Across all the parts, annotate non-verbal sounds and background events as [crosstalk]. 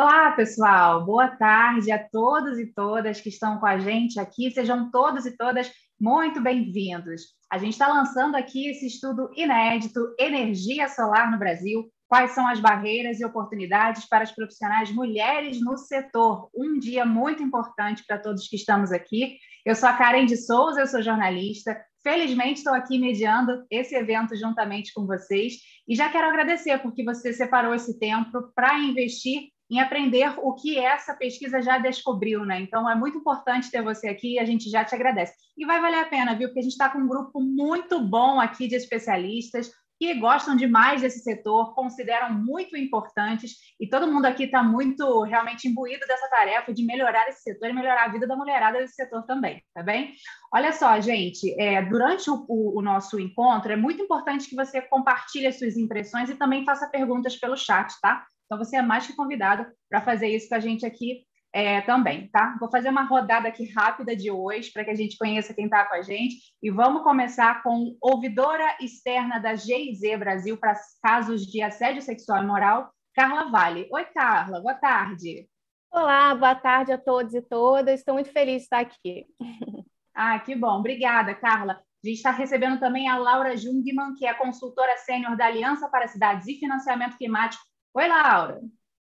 Olá, pessoal. Boa tarde a todos e todas que estão com a gente aqui. Sejam todos e todas muito bem-vindos. A gente está lançando aqui esse estudo inédito Energia Solar no Brasil. Quais são as barreiras e oportunidades para as profissionais mulheres no setor? Um dia muito importante para todos que estamos aqui. Eu sou a Karen de Souza, eu sou jornalista. Felizmente estou aqui mediando esse evento juntamente com vocês e já quero agradecer porque você separou esse tempo para investir em aprender o que essa pesquisa já descobriu, né? Então é muito importante ter você aqui e a gente já te agradece. E vai valer a pena, viu? Porque a gente está com um grupo muito bom aqui de especialistas que gostam demais desse setor, consideram muito importantes, e todo mundo aqui está muito realmente imbuído dessa tarefa de melhorar esse setor e melhorar a vida da mulherada desse setor também, tá bem? Olha só, gente, é, durante o, o, o, nosso encontro, é muito importante que você compartilhe as suas impressões e também faça perguntas pelo chat, tá? Então, você é mais que convidado para fazer isso com a gente aqui é, também, tá? Vou fazer uma rodada aqui rápida de hoje para que a gente conheça quem está com a gente e vamos começar com ouvidora externa da GIZ Brasil para casos de assédio sexual e moral, Carla Vale. Oi, Carla, boa tarde. Olá, boa tarde a todos e todas. Estou muito feliz de estar aqui. [laughs] Ah, que bom. Obrigada, Carla. A gente está recebendo também a Laura Jungmann, que é consultora sênior da Aliança para Cidades e Financiamento Climático Oi, Laura.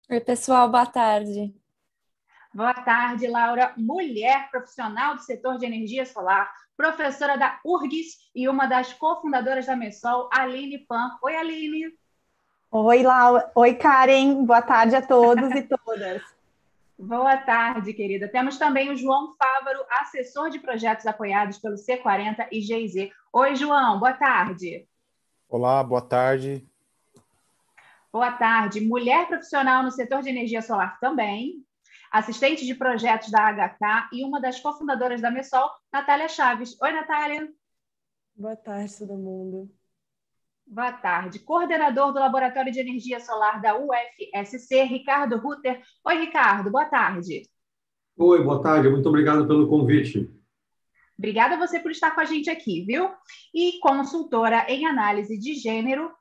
Oi, pessoal, boa tarde. Boa tarde, Laura. Mulher profissional do setor de energia solar, professora da URGS e uma das cofundadoras da Messol, Aline Pan. Oi, Aline. Oi, Laura. Oi, Karen. Boa tarde a todos e todas. [laughs] Boa tarde, querida. Temos também o João Fávaro, assessor de projetos apoiados pelo C40 e GIZ. Oi, João, boa tarde. Olá, boa tarde. Boa tarde. Mulher profissional no setor de energia solar também, assistente de projetos da HK e uma das cofundadoras da Messol, Natália Chaves. Oi, Natália. Boa tarde, todo mundo. Boa tarde. Coordenador do Laboratório de Energia Solar da UFSC, Ricardo Rutter. Oi, Ricardo. Boa tarde. Oi, boa tarde. Muito obrigado pelo convite. Obrigada a você por estar com a gente aqui, viu? E consultora em análise de gênero,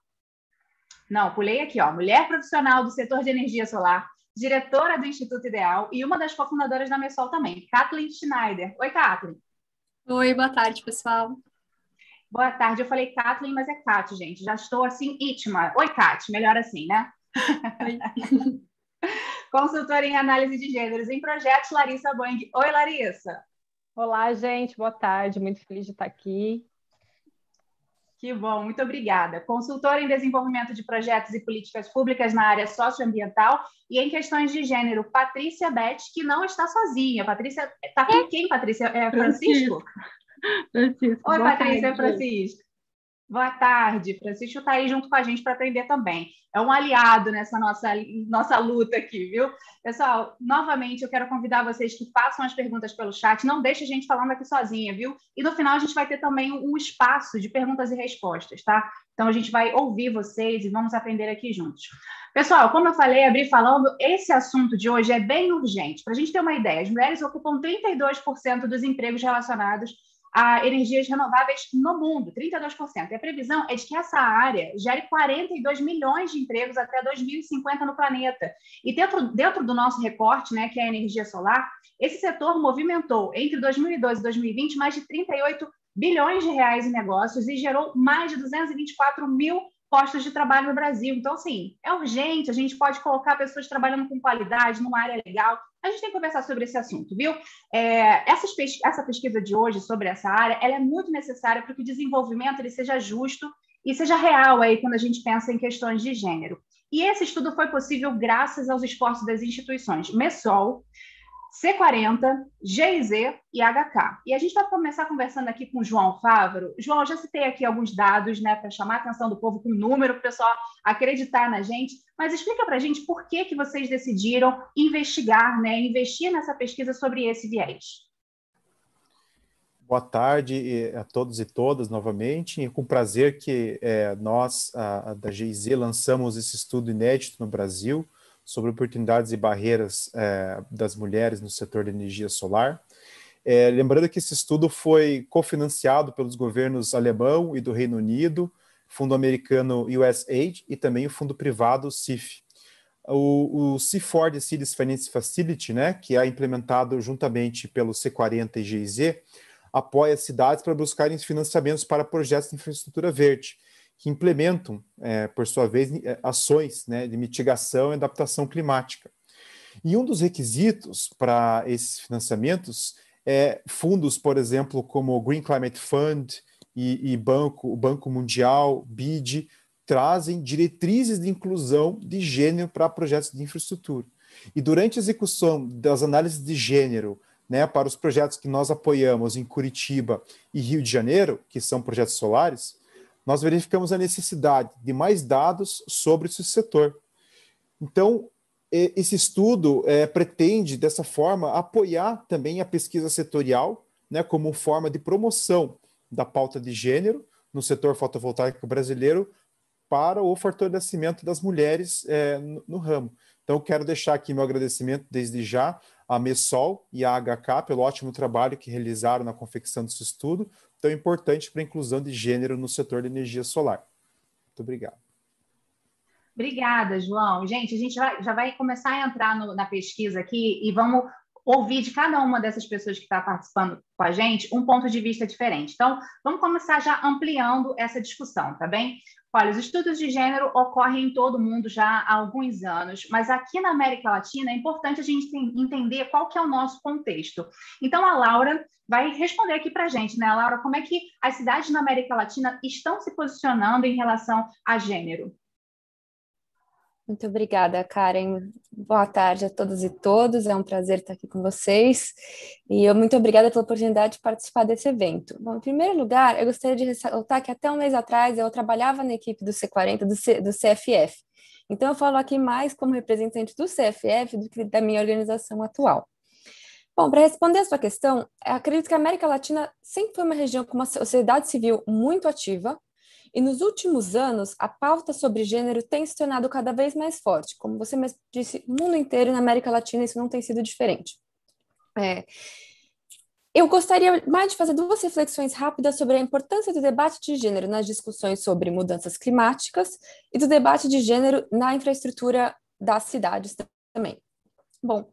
não, pulei aqui, ó. Mulher profissional do setor de energia solar, diretora do Instituto Ideal e uma das cofundadoras da Messol também, Kathleen Schneider. Oi, Kathleen. Oi, boa tarde, pessoal. Boa tarde. Eu falei Kathleen, mas é Kat, gente. Já estou assim íntima. Oi, Kat. Melhor assim, né? Oi. [laughs] Consultora em análise de gêneros em projetos, Larissa Boing. Oi, Larissa. Olá, gente. Boa tarde. Muito feliz de estar aqui. Que bom, muito obrigada. Consultora em desenvolvimento de projetos e políticas públicas na área socioambiental e em questões de gênero, Patrícia Beth, que não está sozinha. Patrícia, está com quem, Patrícia? É Francisco? Francisco. Oi, Patrícia, é Francisco. Boa tarde, Francisco está aí junto com a gente para aprender também. É um aliado nessa nossa, nossa luta aqui, viu? Pessoal, novamente eu quero convidar vocês que façam as perguntas pelo chat, não deixe a gente falando aqui sozinha, viu? E no final a gente vai ter também um espaço de perguntas e respostas, tá? Então a gente vai ouvir vocês e vamos aprender aqui juntos. Pessoal, como eu falei, abri falando, esse assunto de hoje é bem urgente. Para a gente ter uma ideia, as mulheres ocupam 32% dos empregos relacionados a energias renováveis no mundo, 32%. E a previsão é de que essa área gere 42 milhões de empregos até 2050 no planeta. E dentro, dentro do nosso recorte, né, que é a energia solar, esse setor movimentou entre 2012 e 2020 mais de 38 bilhões de reais em negócios e gerou mais de 224 mil postos de trabalho no Brasil. Então, assim, é urgente, a gente pode colocar pessoas trabalhando com qualidade, numa área legal. A gente tem que conversar sobre esse assunto, viu? É, essa, essa pesquisa de hoje sobre essa área, ela é muito necessária para que o desenvolvimento ele seja justo e seja real aí quando a gente pensa em questões de gênero. E esse estudo foi possível graças aos esforços das instituições MESOL, C40, GIZ e HK. E a gente vai começar conversando aqui com o João Fávaro. João, já citei aqui alguns dados né, para chamar a atenção do povo com número, para o pessoal acreditar na gente, mas explica para a gente por que, que vocês decidiram investigar, né, investir nessa pesquisa sobre esse viés. Boa tarde a todos e todas novamente. Com prazer que é, nós, a, a da GIZ, lançamos esse estudo inédito no Brasil, sobre oportunidades e barreiras é, das mulheres no setor de energia solar. É, lembrando que esse estudo foi cofinanciado pelos governos alemão e do Reino Unido, fundo americano USAID e também o fundo privado CIF. o, o C4 Cities Finance Facility, né, que é implementado juntamente pelo C40 e GIZ, apoia cidades para buscarem financiamentos para projetos de infraestrutura verde, que implementam, é, por sua vez, é, ações né, de mitigação e adaptação climática. E um dos requisitos para esses financiamentos é fundos, por exemplo, como o Green Climate Fund e, e banco, o Banco Mundial, BID, trazem diretrizes de inclusão de gênero para projetos de infraestrutura. E durante a execução das análises de gênero né, para os projetos que nós apoiamos em Curitiba e Rio de Janeiro, que são projetos solares, nós verificamos a necessidade de mais dados sobre esse setor. Então, esse estudo é, pretende, dessa forma, apoiar também a pesquisa setorial, né, como forma de promoção da pauta de gênero no setor fotovoltaico brasileiro para o fortalecimento das mulheres é, no, no, ramo. Então, quero deixar aqui meu agradecimento desde já à MESOL e à HK pelo ótimo trabalho que realizaram na confecção desse estudo, tão importante para a inclusão de gênero no setor de energia solar. Muito obrigado. Obrigada, João. Gente, a gente já vai começar a entrar no, na pesquisa aqui e vamos ouvir de cada uma dessas pessoas que está participando com a gente um ponto de vista diferente. Então, vamos começar já ampliando essa discussão, tá bem? Olha, os estudos de gênero ocorrem em todo mundo já há alguns anos, mas aqui na América Latina é importante a gente entender qual que é o nosso contexto. Então, a Laura vai responder aqui para a gente, né, Laura, como é que as cidades na América Latina estão se posicionando em relação a gênero? Muito obrigada, Karen. Boa tarde a todos e todas. É um prazer estar aqui com vocês. E eu muito obrigada pela oportunidade de participar desse evento. Bom, em primeiro lugar, eu gostaria de ressaltar que até um mês atrás eu trabalhava na equipe do C40, do, C, do CFF. Então, eu falo aqui mais como representante do CFF do que da minha organização atual. Bom, para responder a sua questão, acredito que a América Latina sempre foi uma região com uma sociedade civil muito ativa, e nos últimos anos, a pauta sobre gênero tem se tornado cada vez mais forte. Como você mesmo disse, no mundo inteiro e na América Latina isso não tem sido diferente. É, eu gostaria mais de fazer duas reflexões rápidas sobre a importância do debate de gênero nas discussões sobre mudanças climáticas e do debate de gênero na infraestrutura das cidades também. Bom,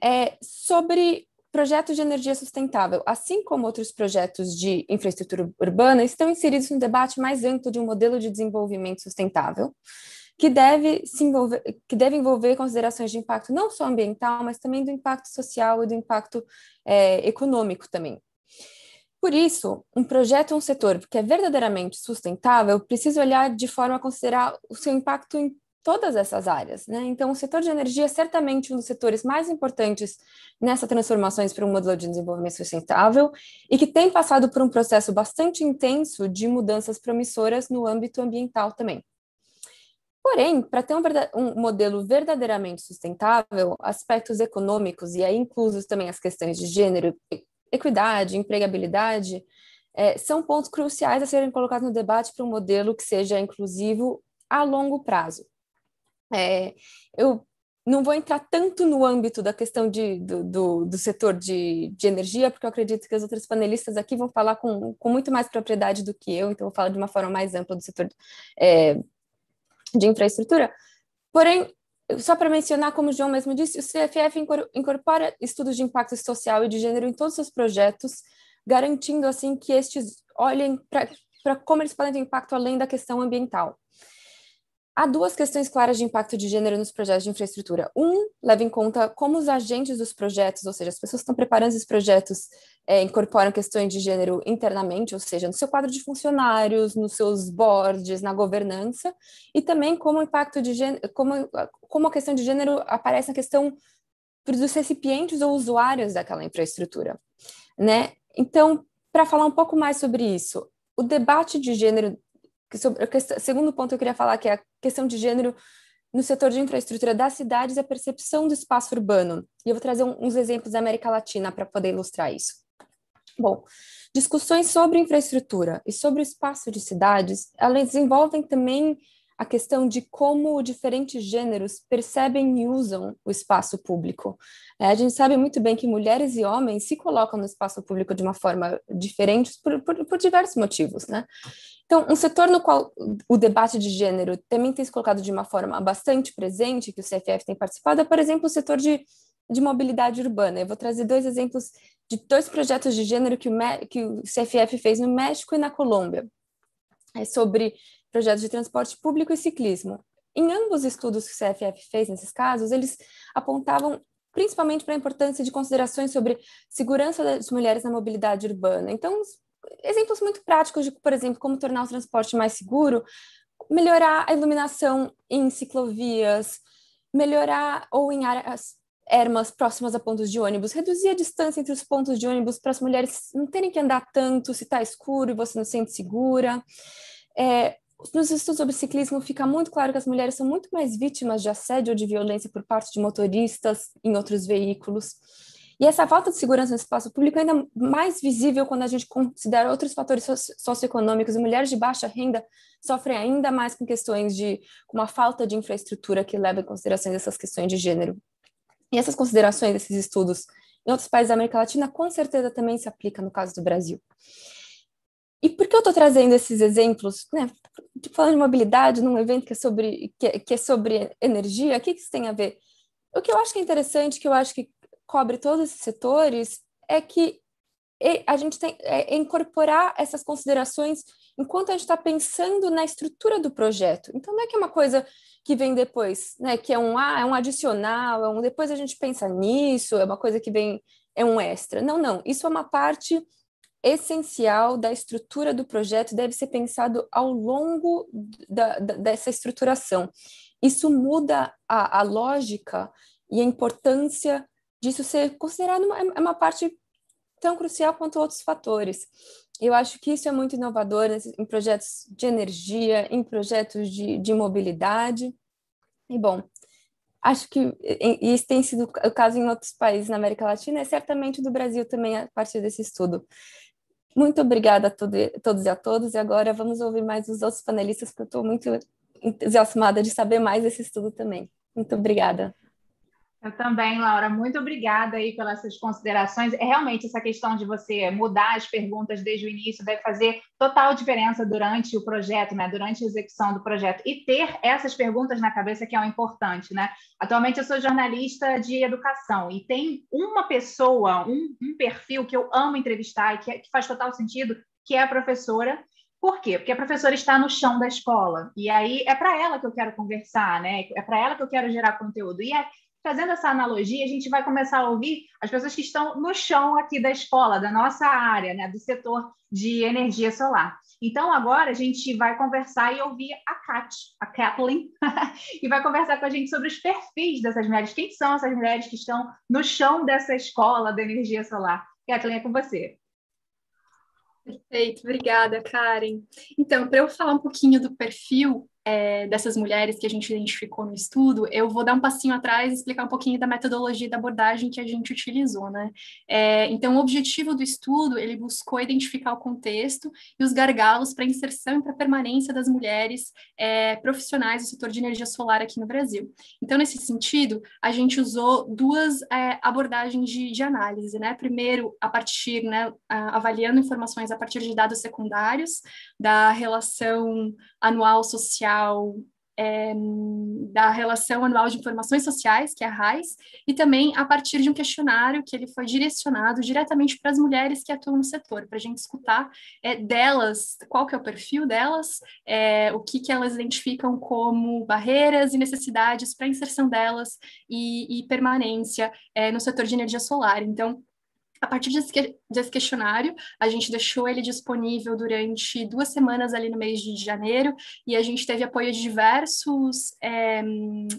é, sobre projetos de energia sustentável, assim como outros projetos de infraestrutura urbana, estão inseridos no debate mais amplo de um modelo de desenvolvimento sustentável, que deve, se envolver, que deve envolver considerações de impacto não só ambiental, mas também do impacto social e do impacto é, econômico também. Por isso, um projeto ou um setor que é verdadeiramente sustentável precisa olhar de forma a considerar o seu impacto em todas essas áreas. Né? Então, o setor de energia é certamente um dos setores mais importantes nessas transformações para um modelo de desenvolvimento sustentável e que tem passado por um processo bastante intenso de mudanças promissoras no âmbito ambiental também. Porém, para ter um, um, modelo verdadeiramente sustentável, aspectos econômicos, e aí inclusos também as questões de gênero, equidade, empregabilidade, é, são pontos cruciais a serem colocados no debate para um modelo que seja inclusivo a longo prazo. É, eu não vou entrar tanto no âmbito da questão de, do, do, do, setor de, de energia, porque eu acredito que as outras panelistas aqui vão falar com, com muito mais propriedade do que eu, então eu vou falar de uma forma mais ampla do setor é, de infraestrutura. Porém, só para mencionar, como o João mesmo disse, o CFF incorpora estudos de impacto social e de gênero em todos os seus projetos, garantindo assim que estes olhem para como eles podem ter impacto além da questão ambiental. Há duas questões claras de impacto de gênero nos projetos de infraestrutura. Um, leva em conta como os agentes dos projetos, ou seja, as pessoas que estão preparando esses projetos, é, incorporam questões de gênero internamente, ou seja, no seu quadro de funcionários, nos seus boards, na governança, e também como o impacto de gênero, como, como a questão de gênero aparece na questão dos recipientes ou usuários daquela infraestrutura, né? Então, para falar um pouco mais sobre isso, o debate de gênero sobre, o segundo ponto que eu queria falar, que é a questão de gênero no setor de infraestrutura das cidades e a percepção do espaço urbano. E eu vou trazer um, uns exemplos da América Latina para poder ilustrar isso. Bom, discussões sobre infraestrutura e sobre o espaço de cidades, elas desenvolvem também a questão de como diferentes gêneros percebem e usam o espaço público. É, a gente sabe muito bem que mulheres e homens se colocam no espaço público de uma forma diferente por, por, por diversos motivos, né? Então, um setor no qual o debate de gênero também tem se colocado de uma forma bastante presente, que o CFF tem participado, é, por exemplo, o setor de, de mobilidade urbana. Eu vou trazer dois exemplos de dois projetos de gênero que o, que o CFF fez no México e na Colômbia. É sobre projetos de transporte público e ciclismo. Em ambos os estudos que o CFF fez nesses casos, eles apontavam principalmente para a importância de considerações sobre segurança das mulheres na mobilidade urbana. Então, exemplos muito práticos de, por exemplo, como tornar o transporte mais seguro, melhorar a iluminação em ciclovias, melhorar ou em áreas ermas próximas a pontos de ônibus, reduzir a distância entre os pontos de ônibus para as mulheres não terem que andar tanto se está escuro e você não se sente segura. É, nos estudos sobre ciclismo fica muito claro que as mulheres são muito mais vítimas de assédio ou de violência por parte de motoristas em outros veículos. E essa falta de segurança no espaço público é ainda mais visível quando a gente considera outros fatores socioeconômicos. Mulheres de baixa renda sofrem ainda mais com questões de uma falta de infraestrutura que leva em consideração essas questões de gênero. E essas considerações, esses estudos em outros países da América Latina, com certeza também se aplica no caso do Brasil. E por que eu estou trazendo esses exemplos, né? Falando de mobilidade num evento que é sobre, é, que é sobre energia, o que, que isso tem a ver? O que eu acho que é interessante, que eu acho que cobre todos esses setores é que a gente tem é incorporar essas considerações enquanto a gente está pensando na estrutura do projeto. Então, não é que é uma coisa que vem depois, né? Que é um ah, é um adicional, é um depois a gente pensa nisso, é uma coisa que vem é um extra. Não, não. Isso é uma parte essencial da estrutura do projeto, deve ser pensado ao longo da, da, dessa estruturação. Isso muda a, a lógica e a importância disso ser considerado uma, é uma parte tão crucial quanto outros fatores. Eu acho que isso é muito inovador em projetos de energia, em projetos de, de mobilidade. E, bom, acho que isso tem sido o caso em outros países na América Latina, e certamente do Brasil também a partir desse estudo. Muito obrigada a todos e a todos, e agora vamos ouvir mais os outros panelistas, porque eu estou muito entusiasmada de saber mais desse estudo também. Muito obrigada. Eu também, Laura, muito obrigada aí pelas suas considerações. É realmente essa questão de você mudar as perguntas desde o início deve fazer total diferença durante o projeto, né? Durante a execução do projeto e ter essas perguntas na cabeça que é o importante, né? Atualmente eu sou jornalista de educação e tem uma pessoa, um, um perfil que eu amo entrevistar e que, é, que faz total sentido, que é a professora por quê? Porque a professora está no chão da escola. E aí é para ela que eu quero conversar, né? É para ela que eu quero gerar conteúdo. E é Fazendo essa analogia, a gente vai começar a ouvir as pessoas que estão no chão aqui da escola, da nossa área, né, do setor de energia solar. Então, agora a gente vai conversar e ouvir a Kat, a Kathleen, [laughs] e vai conversar com a gente sobre os perfis dessas mulheres. Quem são essas mulheres que estão no chão dessa escola da energia solar? Kathleen, é com você. Perfeito, obrigada, Karen. Então, para eu falar um pouquinho do perfil, é, dessas mulheres que a gente identificou no estudo, eu vou dar um passinho atrás e explicar um pouquinho da metodologia da abordagem que a gente utilizou, né? É, então, o objetivo do estudo, ele buscou identificar o contexto e os gargalos para inserção e para permanência das mulheres é, profissionais do setor de energia solar aqui no Brasil. Então, nesse sentido, a gente usou duas é, abordagens de, de, análise, né? Primeiro, a partir, né, avaliando informações a partir de dados secundários da relação anual social é, da Relação Anual de Informações Sociais, que é a RAIS, e também a partir de um questionário que ele foi direcionado diretamente para as mulheres que atuam no setor, para a gente escutar é, delas, qual que é o perfil delas, é, o que, que elas identificam como barreiras e necessidades para inserção delas e, e permanência é, no setor de energia solar. Então, a partir desse questionário, a gente deixou ele disponível durante duas semanas ali no mês de janeiro, e a gente teve apoio de diversos é,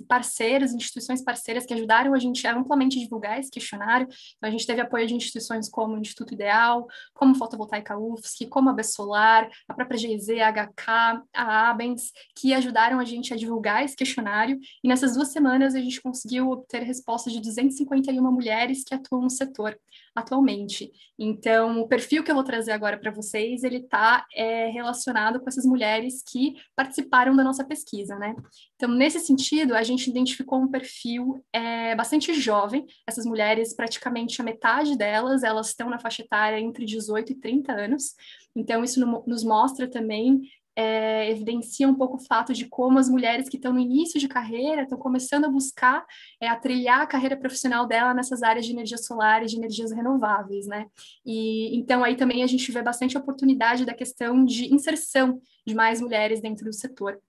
parceiros, instituições parceiras que ajudaram a gente a amplamente divulgar esse questionário. Então, a gente teve apoio de instituições como o Instituto Ideal, como Fotovoltaica UFSC, como a Besolar, a própria GZ, a HK, a Abens, que ajudaram a gente a divulgar esse questionário, e nessas duas semanas a gente conseguiu obter respostas de 251 mulheres que atuam no setor atualmente. Então, o perfil que eu vou trazer agora para vocês, ele está é, relacionado com essas mulheres que participaram da nossa pesquisa, né? Então, nesse sentido, a gente identificou um perfil é, bastante jovem. Essas mulheres, praticamente a metade delas, elas estão na faixa etária entre 18 e 30 anos. Então, isso no, nos mostra também é, evidencia um pouco o fato de como as mulheres que estão no início de carreira estão começando a buscar é, a trilhar a carreira profissional dela nessas áreas de energia solar e de energias renováveis, né? E então aí também a gente vê bastante oportunidade da questão de inserção de mais mulheres dentro do setor.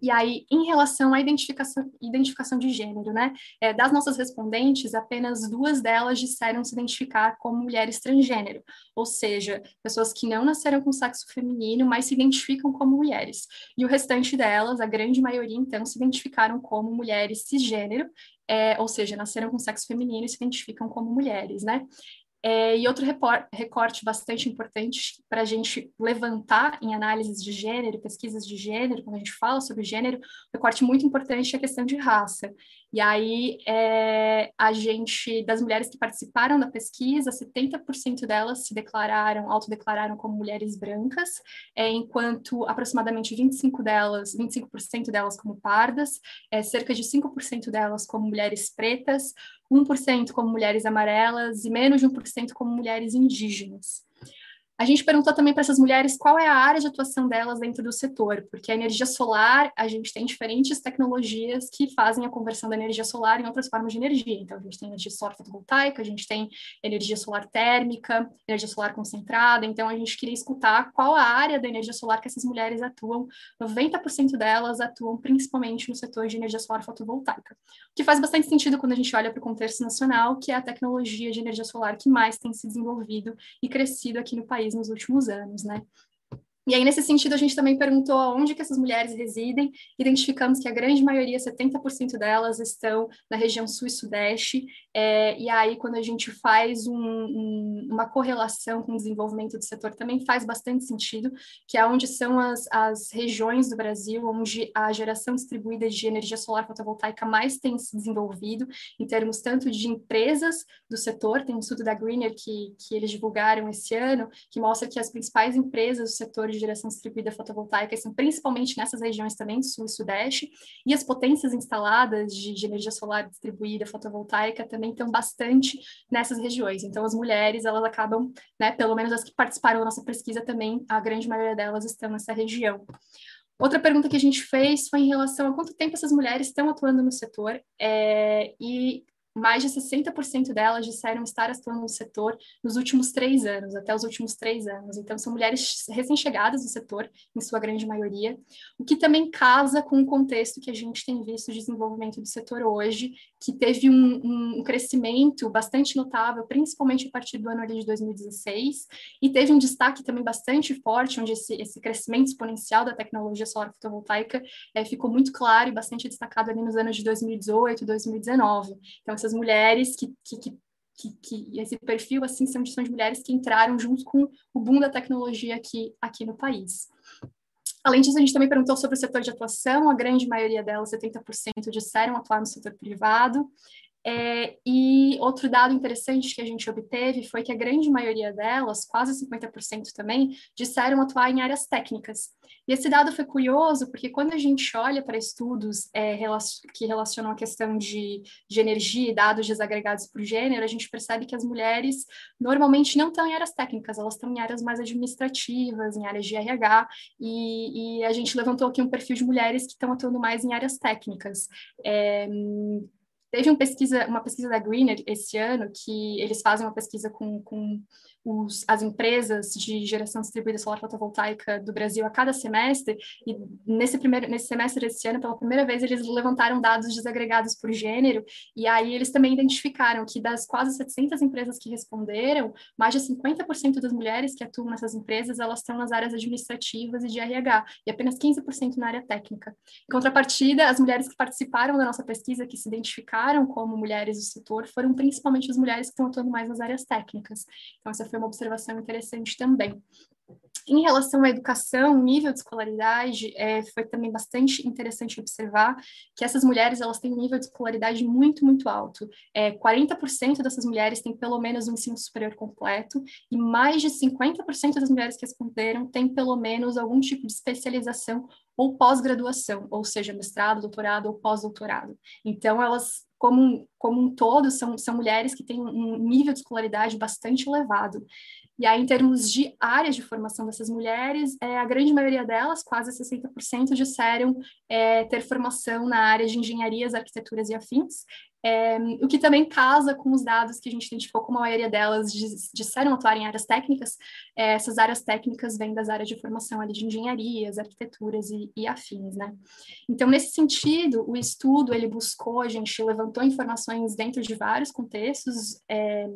E aí, em relação à identificação, identificação de gênero, né? É, das nossas respondentes, apenas duas delas disseram se identificar como mulheres transgênero, ou seja, pessoas que não nasceram com sexo feminino, mas se identificam como mulheres. E o restante delas, a grande maioria, então, se identificaram como mulheres cisgênero, é, ou seja, nasceram com sexo feminino e se identificam como mulheres, né? É, e outro recorte bastante importante para a gente levantar em análises de gênero, pesquisas de gênero, quando a gente fala sobre gênero, um recorte muito importante é a questão de raça. E aí, é, a gente, das mulheres que participaram da pesquisa, 70% delas se declararam, autodeclararam como mulheres brancas, é, enquanto aproximadamente 25 delas, 25% delas como pardas, é, cerca de 5% delas como mulheres pretas, 1% como mulheres amarelas e menos de 1% como mulheres indígenas. A gente perguntou também para essas mulheres qual é a área de atuação delas dentro do setor, porque a energia solar, a gente tem diferentes tecnologias que fazem a conversão da energia solar em outras formas de energia. Então, a gente tem energia solar fotovoltaica, a gente tem energia solar térmica, energia solar concentrada. Então, a gente queria escutar qual a área da energia solar que essas mulheres atuam. 90% delas atuam principalmente no setor de energia solar fotovoltaica, o que faz bastante sentido quando a gente olha para o contexto nacional, que é a tecnologia de energia solar que mais tem se desenvolvido e crescido aqui no país país nos últimos anos, né? E aí, nesse sentido, a gente também perguntou onde que essas mulheres residem, identificamos que a grande maioria, 70% delas, estão na região sul e sudeste, é, e aí, quando a gente faz um, um, uma correlação com o desenvolvimento do setor, também faz bastante sentido, que é onde são as, as regiões do Brasil, onde a geração distribuída de energia solar fotovoltaica mais tem se desenvolvido, em termos tanto de empresas do setor, tem um estudo da Greener que, que eles divulgaram esse ano, que mostra que as principais empresas do setor de geração distribuída fotovoltaica são principalmente nessas regiões também, sul e sudeste, e as potências instaladas de, de energia solar distribuída fotovoltaica também estão bastante nessas regiões. Então, as mulheres, elas acabam, né, pelo menos as que participaram da nossa pesquisa também, a grande maioria delas estão nessa região. Outra pergunta que a gente fez foi em relação a quanto tempo essas mulheres estão atuando no setor, é, e mais de 60% delas disseram estar atuando no setor nos últimos três anos, até os últimos três anos. Então, são mulheres recém-chegadas no setor, em sua grande maioria, o que também casa com o contexto que a gente tem visto de desenvolvimento do setor hoje, que teve um, um crescimento bastante notável, principalmente a partir do ano de 2016, e teve um destaque também bastante forte, onde esse, esse crescimento exponencial da tecnologia solar fotovoltaica é, ficou muito claro e bastante destacado ali nos anos de 2018 e 2019. Então, essas mulheres que, que, que que, que, esse perfil assim são, são de mulheres que entraram junto com o boom da tecnologia aqui, aqui no país. Além disso, a gente também perguntou sobre o setor de atuação, a grande maioria delas, 70%, disseram atuar no setor privado. É, e outro dado interessante que a gente obteve foi que a grande maioria delas, quase 50% também, disseram atuar em áreas técnicas. E esse dado foi curioso, porque quando a gente olha para estudos é, que relacionam a questão de, de energia e dados desagregados por gênero, a gente percebe que as mulheres normalmente não estão em áreas técnicas, elas estão em áreas mais administrativas, em áreas de RH, e, e a gente levantou aqui um perfil de mulheres que estão atuando mais em áreas técnicas. É, Teve uma pesquisa, uma pesquisa da Greener esse ano, que eles fazem uma pesquisa com, com os, as empresas de geração distribuída solar fotovoltaica do Brasil a cada semestre, e nesse, primeiro, nesse semestre desse ano, pela primeira vez, eles levantaram dados desagregados por gênero, e aí eles também identificaram que das quase 700 empresas que responderam, mais de 50% das mulheres que atuam nessas empresas, elas estão nas áreas administrativas e de RH, e apenas 15% na área técnica. Em contrapartida, as mulheres que participaram da nossa pesquisa, que se identificaram como mulheres do setor, foram principalmente as mulheres que estão atuando mais nas áreas técnicas. Então, essa foi foi uma observação interessante também. Em relação à educação, nível de escolaridade, é, foi também bastante interessante observar que essas mulheres elas têm um nível de escolaridade muito, muito alto. É, 40% dessas mulheres têm pelo menos um ensino superior completo e mais de 50% das mulheres que responderam têm pelo menos algum tipo de especialização ou pós-graduação, ou seja, mestrado, doutorado ou pós-doutorado. Então, elas como, como um todo, são, são mulheres que têm um nível de escolaridade bastante elevado. E aí, em termos de áreas de formação dessas mulheres, é, a grande maioria delas, quase 60%, disseram é, ter formação na área de engenharias, arquiteturas e afins, é, o que também casa com os dados que a gente identificou como a maioria delas disseram atuar em áreas técnicas. É, essas áreas técnicas vêm das áreas de formação ali, de engenharias, arquiteturas e, e, afins, né? Então, nesse sentido, o estudo, ele buscou, a gente levantou informações dentro de vários contextos é,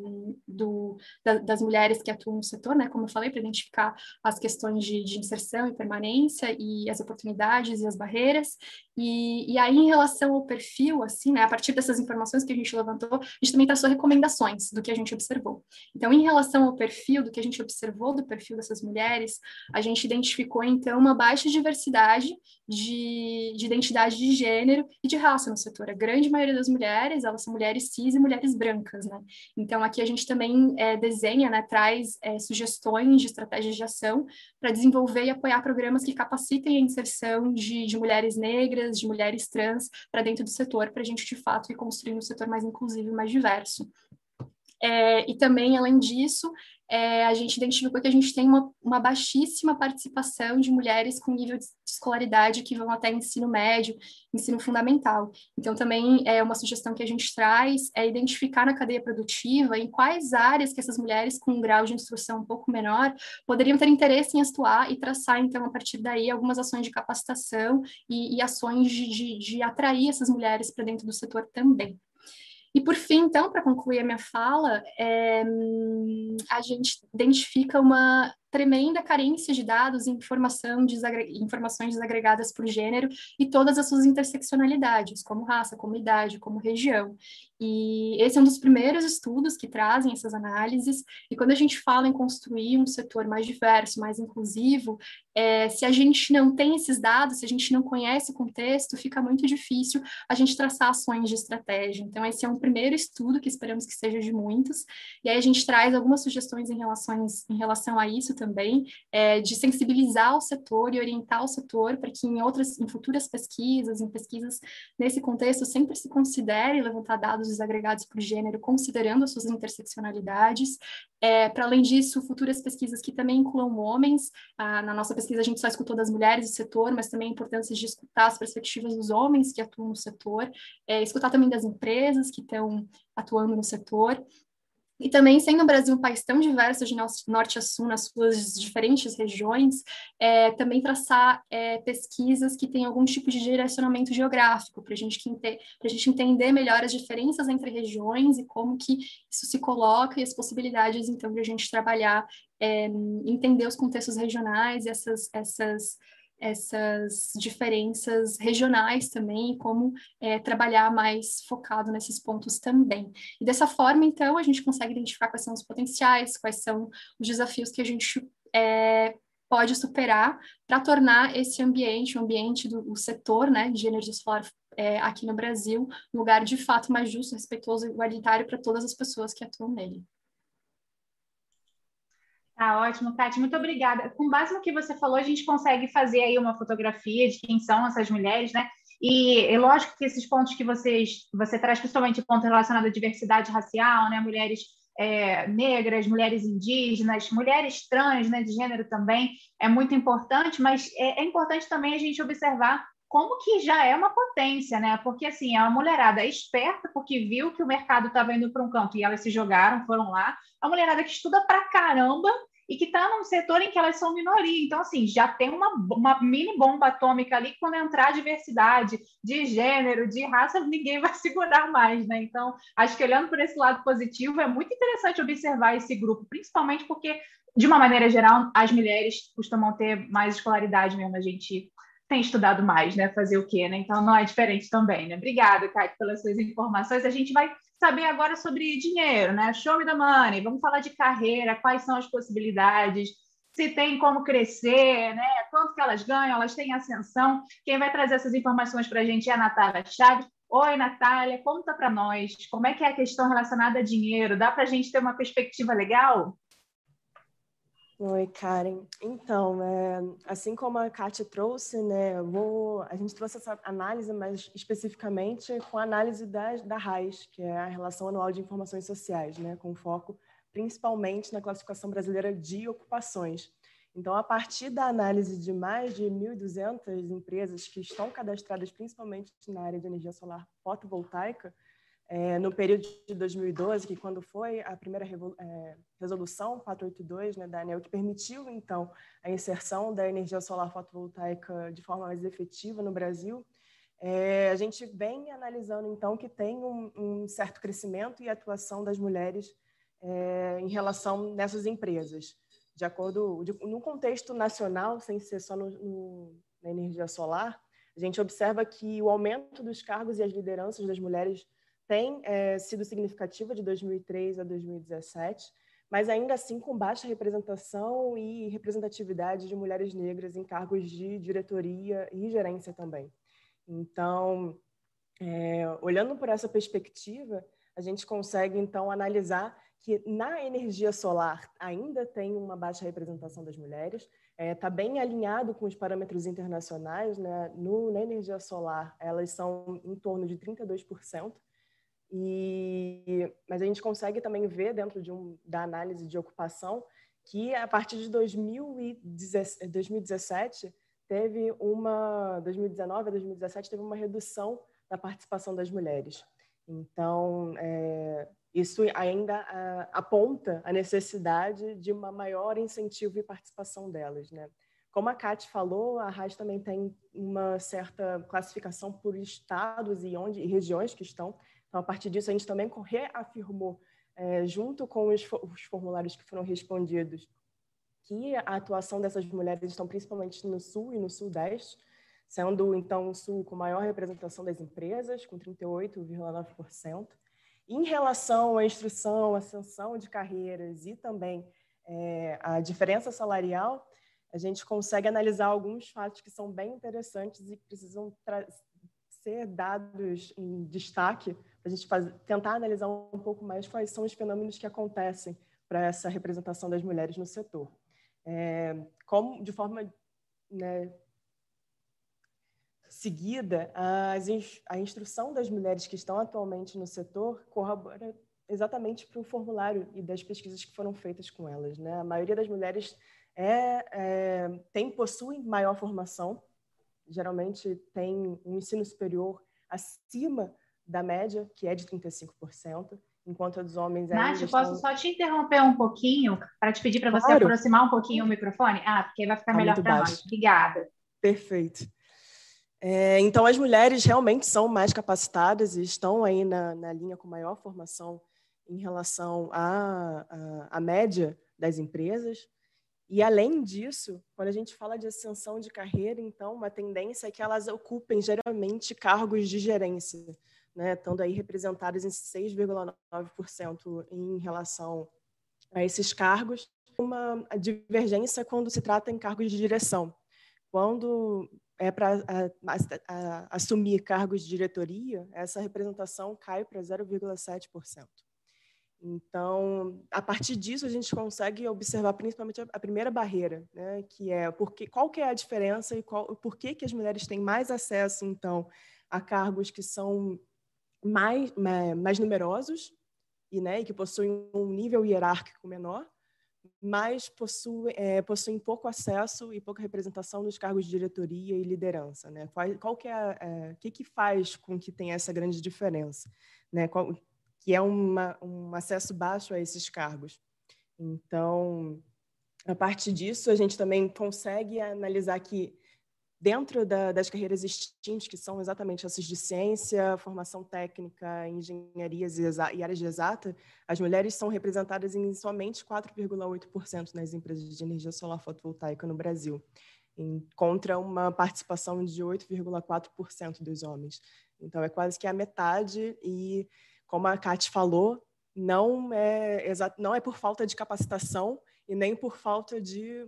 do, da, das mulheres que atuam no setor, né? Como eu falei, para identificar as questões de, de, inserção e permanência e as oportunidades e as barreiras. E, e aí, em relação ao perfil, assim, né? A partir dessas informações informações que a gente levantou, a gente também traçou recomendações do que a gente observou. Então, em relação ao perfil, do que a gente observou do perfil dessas mulheres, a gente identificou, então, uma baixa diversidade de, de identidade de gênero e de raça no setor. A grande maioria das mulheres, elas são mulheres cis e mulheres brancas, né? Então, aqui a gente também é, desenha, né, traz é, sugestões de estratégias de ação para desenvolver e apoiar programas que capacitem a inserção de, de mulheres negras, de mulheres trans para dentro do setor, para a gente, de fato, ir construindo um setor mais inclusivo e mais diverso. É, e também, além disso, é, a gente identificou que a gente tem uma, uma, baixíssima participação de mulheres com nível de escolaridade que vão até ensino médio, ensino fundamental. Então, também é uma sugestão que a gente traz é identificar na cadeia produtiva em quais áreas que essas mulheres com um grau de instrução um pouco menor poderiam ter interesse em atuar e traçar, então, a partir daí, algumas ações de capacitação e, e ações de, de, de atrair essas mulheres para dentro do setor também. E por fim, então, para concluir a minha fala, é, a gente identifica uma tremenda carência de dados e informação desagre... informações desagregadas por gênero e todas as suas interseccionalidades, como raça, como idade, como região. E esse é um dos primeiros estudos que trazem essas análises, e quando a gente fala em construir um setor mais diverso, mais inclusivo, é, se a gente não tem esses dados, se a gente não conhece o contexto, fica muito difícil a gente traçar ações de estratégia. Então, esse é um primeiro estudo que esperamos que seja de muitos, e aí a gente traz algumas sugestões em, relações, em relação a isso também, é, de sensibilizar o setor e orientar o setor para que em outras, em futuras pesquisas, em pesquisas nesse contexto, sempre se considere levantar dados desagregados por gênero, considerando as suas interseccionalidades. É, para além disso, futuras pesquisas que também incluam homens. Ah, na nossa pesquisa, a gente só escutou das mulheres do setor, mas também a importância de escutar as perspectivas dos homens que atuam no setor, é, escutar também das empresas que estão atuando no setor. E também, sendo o Brasil um país tão diverso de norte a sul, nas suas diferentes regiões, é, também traçar é, pesquisas que têm algum tipo de direcionamento geográfico, para gente a gente entender melhor as diferenças entre regiões e como que isso se coloca e as possibilidades, então, de a gente trabalhar, é, entender os contextos regionais e essas, essas essas diferenças regionais também e como é, trabalhar mais focado nesses pontos também. E dessa forma, então, a gente consegue identificar quais são os potenciais, quais são os desafios que a gente é, pode superar para tornar esse ambiente, o ambiente do setor né, de energia solar é, aqui no Brasil, um lugar de fato mais justo, respeitoso e igualitário para todas as pessoas que atuam nele. Tá ótimo, Tati, muito obrigada. Com base no que você falou, a gente consegue fazer aí uma fotografia de quem são essas mulheres, né? E é lógico que esses pontos que vocês, você traz, principalmente ponto relacionado à diversidade racial, né? Mulheres é, negras, mulheres indígenas, mulheres trans, né? De gênero também, é muito importante, mas é, é importante também a gente observar como que já é uma potência, né? Porque assim, é uma mulherada esperta, porque viu que o mercado estava indo para um campo e elas se jogaram, foram lá. A mulherada que estuda pra caramba e que está num setor em que elas são minoria. Então, assim, já tem uma, uma mini bomba atômica ali que quando entrar diversidade de gênero, de raça, [laughs] ninguém vai segurar mais, né? Então, acho que olhando por esse lado positivo, é muito interessante observar esse grupo, principalmente porque, de uma maneira geral, as mulheres costumam ter mais escolaridade mesmo, a gente tem estudado mais, né? Fazer o quê, né? Então não é diferente também, né? Obrigada, Kate, pelas suas informações. A gente vai saber agora sobre dinheiro, né? Show me the money. Vamos falar de carreira, quais são as possibilidades, se tem como crescer, né? Quanto que elas ganham, elas têm ascensão. Quem vai trazer essas informações para a gente é a Natália Chaves. Oi, Natália, conta para nós como é que é a questão relacionada a dinheiro. Dá para a gente ter uma perspectiva legal? Oi, Karen. Então, é, assim como a Kátia trouxe, né, vou, a gente trouxe essa análise, mas especificamente com a análise da, da RAIS, que é a Relação Anual de Informações Sociais, né, com foco principalmente na classificação brasileira de ocupações. Então, a partir da análise de mais de 1.200 empresas que estão cadastradas principalmente na área de energia solar fotovoltaica, é, no período de 2012, que quando foi a primeira é, resolução 482 né, da ANEL, que permitiu, então, a inserção da energia solar fotovoltaica de forma mais efetiva no Brasil, é, a gente vem analisando, então, que tem um, um certo crescimento e atuação das mulheres é, em relação nessas empresas. De acordo, de, no contexto nacional, sem ser só no, no, na energia solar, a gente observa que o aumento dos cargos e as lideranças das mulheres tem é, sido significativa de 2003 a 2017, mas ainda assim com baixa representação e representatividade de mulheres negras em cargos de diretoria e gerência também. Então, é, olhando por essa perspectiva, a gente consegue então analisar que na energia solar ainda tem uma baixa representação das mulheres, está é, tá bem alinhado com os parâmetros internacionais, né? No, na energia solar, elas são em torno de 32%, e, mas a gente consegue também ver dentro de um, da análise de ocupação que a partir de 2017 teve uma 2019 a 2017 teve uma redução da participação das mulheres. Então é, isso ainda a, aponta a necessidade de uma maior incentivo e participação delas, né? Como a Kate falou, a RAS também tem uma certa classificação por estados e onde e regiões que estão então, a partir disso, a gente também reafirmou, é, junto com os, os formulários que foram respondidos, que a atuação dessas mulheres estão principalmente no Sul e no Sudeste, sendo então o Sul com maior representação das empresas, com 38,9%. Em relação à instrução, ascensão de carreiras e também é, a diferença salarial, a gente consegue analisar alguns fatos que são bem interessantes e precisam ser dados em destaque a gente faz, tentar analisar um pouco mais quais são os fenômenos que acontecem para essa representação das mulheres no setor. É, como, de forma né, seguida, a instrução das mulheres que estão atualmente no setor corrobora exatamente para o formulário e das pesquisas que foram feitas com elas. Né? A maioria das mulheres é, é, tem, possuem maior formação, geralmente tem um ensino superior acima da média, que é de 35%, enquanto a dos homens Nath, posso estão... só te interromper um pouquinho para te pedir para você claro. aproximar um pouquinho o microfone? Ah, porque vai ficar tá melhor para nós. Obrigada. Perfeito. É, então, as mulheres realmente são mais capacitadas e estão aí na, na linha com maior formação em relação à, à, à média das empresas. E, além disso, quando a gente fala de ascensão de carreira, então, uma tendência é que elas ocupem geralmente cargos de gerência né, estando aí representadas em 6,9% em relação a esses cargos. Uma divergência quando se trata em cargos de direção. Quando é para assumir cargos de diretoria, essa representação cai para 0,7%. Então, a partir disso, a gente consegue observar principalmente a, primeira barreira, né, que é porque, qual que é a diferença e qual, por que, que as mulheres têm mais acesso, então, a cargos que são mais, mais numerosos e, né, e que possuem um nível hierárquico menor, mas possuem, é, possuem pouco acesso e pouca representação nos cargos de diretoria e liderança. Né? Qual, qual que é, é que, que faz com que tenha essa grande diferença? Né? Qual, que é uma, um acesso baixo a esses cargos. Então, a partir disso, a gente também consegue analisar que dentro da, das carreiras extintas, que são exatamente essas de ciência, formação técnica, engenharias e, áreas de exata, as mulheres são representadas em somente 4,8% nas empresas de energia solar fotovoltaica no Brasil, em, contra uma participação de 8,4% dos homens. Então, é quase que a metade e, como a Kate falou, não é, não é por falta de capacitação e nem por falta de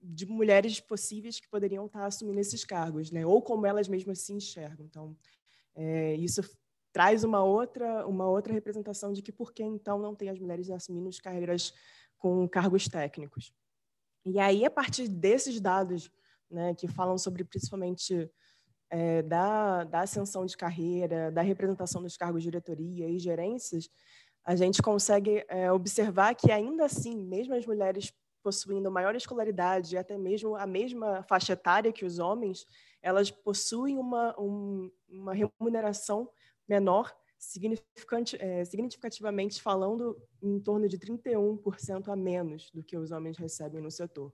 de mulheres possíveis que poderiam estar assumindo esses cargos, né? Ou como elas mesmas se enxergam. Então, é, isso traz uma outra uma outra representação de que por que então não tem as mulheres assumindo as carreiras com cargos técnicos. E aí, a partir desses dados, né, que falam sobre principalmente é, da, da ascensão de carreira, da representação dos cargos de diretoria e gerências, a gente consegue é, observar que, ainda assim, mesmo as mulheres possuindo maior escolaridade e até mesmo a mesma faixa etária que os homens, elas possuem uma, um, uma remuneração menor, significante, é, significativamente falando, em torno de 31% a menos do que os homens recebem no setor.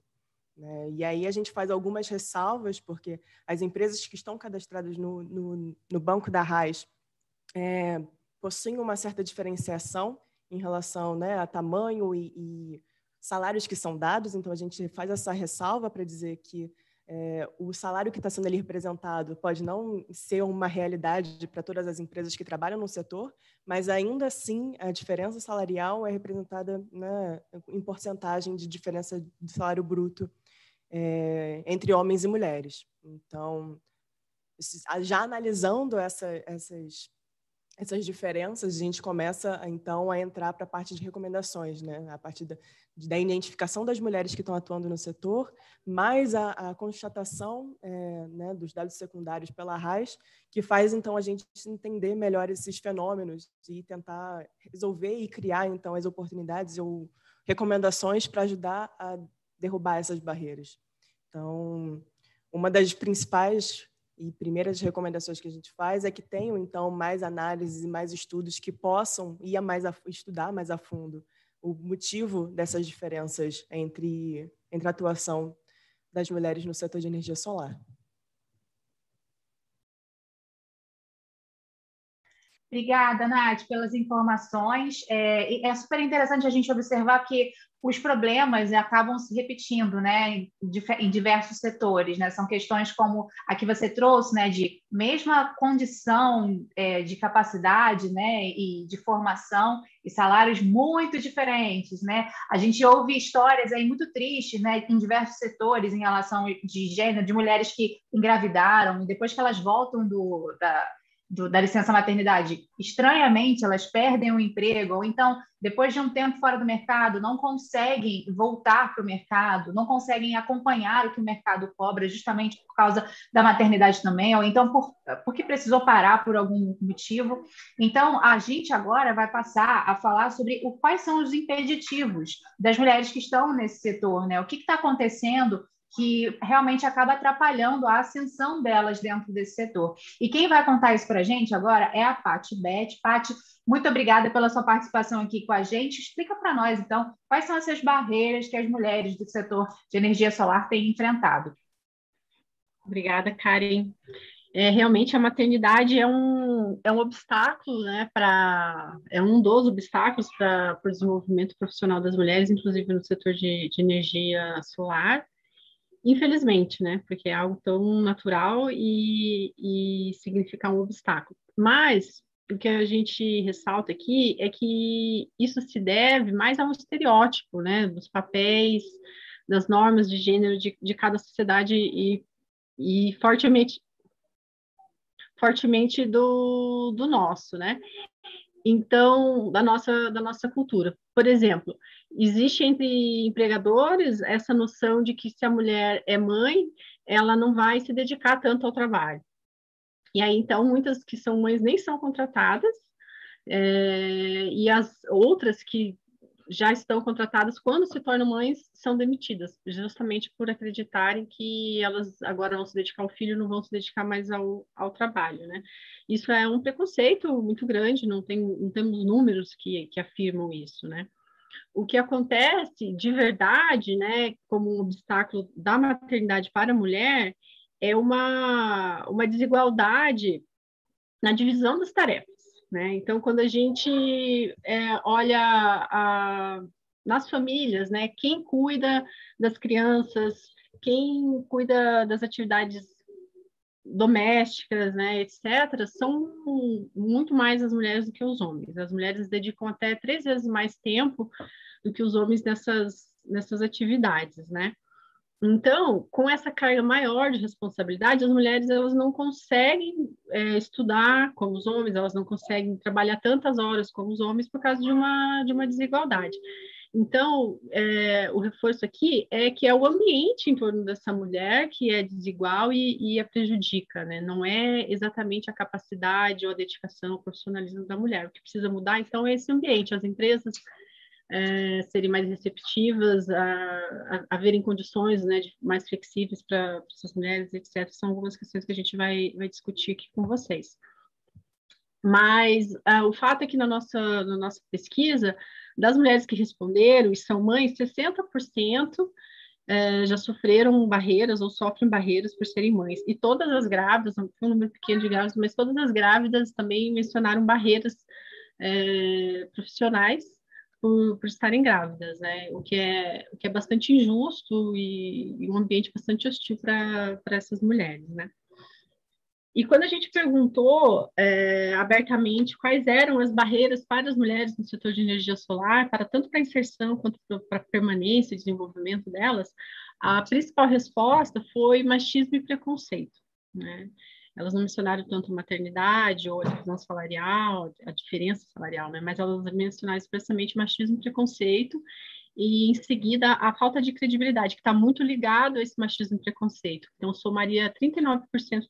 Né? E aí a gente faz algumas ressalvas, porque as empresas que estão cadastradas no, no, no banco da RAIS é, possuem uma certa diferenciação em relação né, a tamanho e, e salários que são dados, então a gente faz essa ressalva para dizer que é, o salário que está sendo ali representado pode não ser uma realidade para todas as empresas que trabalham no setor, mas ainda assim a diferença salarial é representada né, em porcentagem de diferença de salário bruto é, entre homens e mulheres. Então, já analisando essa, essas essas diferenças, a gente começa então a entrar para a parte de recomendações, né? A partir da, da identificação das mulheres que estão atuando no setor, mais a, a constatação é, né, dos dados secundários pela RAIS, que faz então a gente entender melhor esses fenômenos e tentar resolver e criar então as oportunidades ou recomendações para ajudar a derrubar essas barreiras. Então, uma das principais e primeiras recomendações que a gente faz é que tenham, então, mais análises e mais estudos que possam ir mais a, estudar mais a fundo o motivo dessas diferenças entre, entre a atuação das mulheres no setor de energia solar. Obrigada, Nath, pelas informações. É, é, super interessante a gente observar que os problemas acabam se repetindo, né, em diversos setores, né? São questões como a que você trouxe, né, de mesma condição é, de capacidade, né, e de formação e salários muito diferentes, né? A gente ouve histórias aí muito tristes, né, em diversos setores em relação de gênero, de mulheres que engravidaram e depois que elas voltam do da do, da licença maternidade, estranhamente elas perdem o emprego, ou então, depois de um tempo fora do mercado, não conseguem voltar para o mercado, não conseguem acompanhar o que o mercado cobra, justamente por causa da maternidade também, ou então por, porque precisou parar por algum motivo. Então, a gente agora vai passar a falar sobre o, quais são os impeditivos das mulheres que estão nesse setor, né? O que está acontecendo que realmente acaba atrapalhando a ascensão delas dentro desse setor. E quem vai contar isso para a gente agora é a Pati Beth. Pati, muito obrigada pela sua participação aqui com a gente. Explica para nós, então, quais são essas barreiras que as mulheres do setor de energia solar têm enfrentado. Obrigada, Karen. É, realmente a maternidade é um, é um obstáculo, né, para é um dos obstáculos para o desenvolvimento profissional das mulheres, inclusive no setor de, de energia solar infelizmente, né? Porque é algo tão natural e, e significa um obstáculo. Mas o que a gente ressalta aqui é que isso se deve mais a um estereótipo, né? Dos papéis, das normas de gênero de, de cada sociedade e, e fortemente fortemente do, do nosso, né? Então, da nossa, da nossa cultura. Por exemplo, existe entre empregadores essa noção de que se a mulher é mãe, ela não vai se dedicar tanto ao trabalho. E aí, então, muitas que são mães nem são contratadas, é, e as outras que já estão contratadas, quando se tornam mães, são demitidas, justamente por acreditarem que elas agora vão se dedicar ao filho, não vão se dedicar mais ao, ao trabalho, né? Isso é um preconceito muito grande, não, tem, não temos números que, que afirmam isso, né? O que acontece de verdade, né, como um obstáculo da maternidade para a mulher, é uma, uma desigualdade na divisão das tarefas. Né? Então, quando a gente é, olha a, nas famílias, né, quem cuida das crianças, quem cuida das atividades domésticas, né, etc., são muito mais as mulheres do que os homens. As mulheres dedicam até três vezes mais tempo do que os homens nessas, nessas atividades, né? Então, com essa carga maior de responsabilidade, as mulheres elas não conseguem é, estudar como os homens, elas não conseguem trabalhar tantas horas como os homens por causa de uma, de uma desigualdade. Então, é, o reforço aqui é que é o ambiente em torno dessa mulher que é desigual e, e a prejudica, né? Não é exatamente a capacidade ou a dedicação, o profissionalismo da mulher. O que precisa mudar, então, é esse ambiente. As empresas é, serem mais receptivas, a, a, a condições né, mais flexíveis para essas mulheres, etc. São algumas questões que a gente vai, vai discutir aqui com vocês. Mas uh, o fato é que na nossa, na nossa pesquisa, das mulheres que responderam e são mães, 60% é, já sofreram barreiras ou sofrem barreiras por serem mães. E todas as grávidas, um número pequeno de grávidas, mas todas as grávidas também mencionaram barreiras é, profissionais por, por, estarem grávidas, né? O que é, o que é bastante injusto e, e um ambiente bastante hostil para essas mulheres, né? E quando a gente perguntou é, abertamente quais eram as barreiras para as mulheres no setor de energia solar, para tanto para a inserção quanto para a permanência e desenvolvimento delas, a principal resposta foi machismo e preconceito. Né? Elas não mencionaram tanto maternidade ou a divisão salarial, a diferença salarial, né? mas elas mencionaram expressamente machismo e preconceito e em seguida a falta de credibilidade, que está muito ligado a esse machismo e preconceito. Então, somaria 39%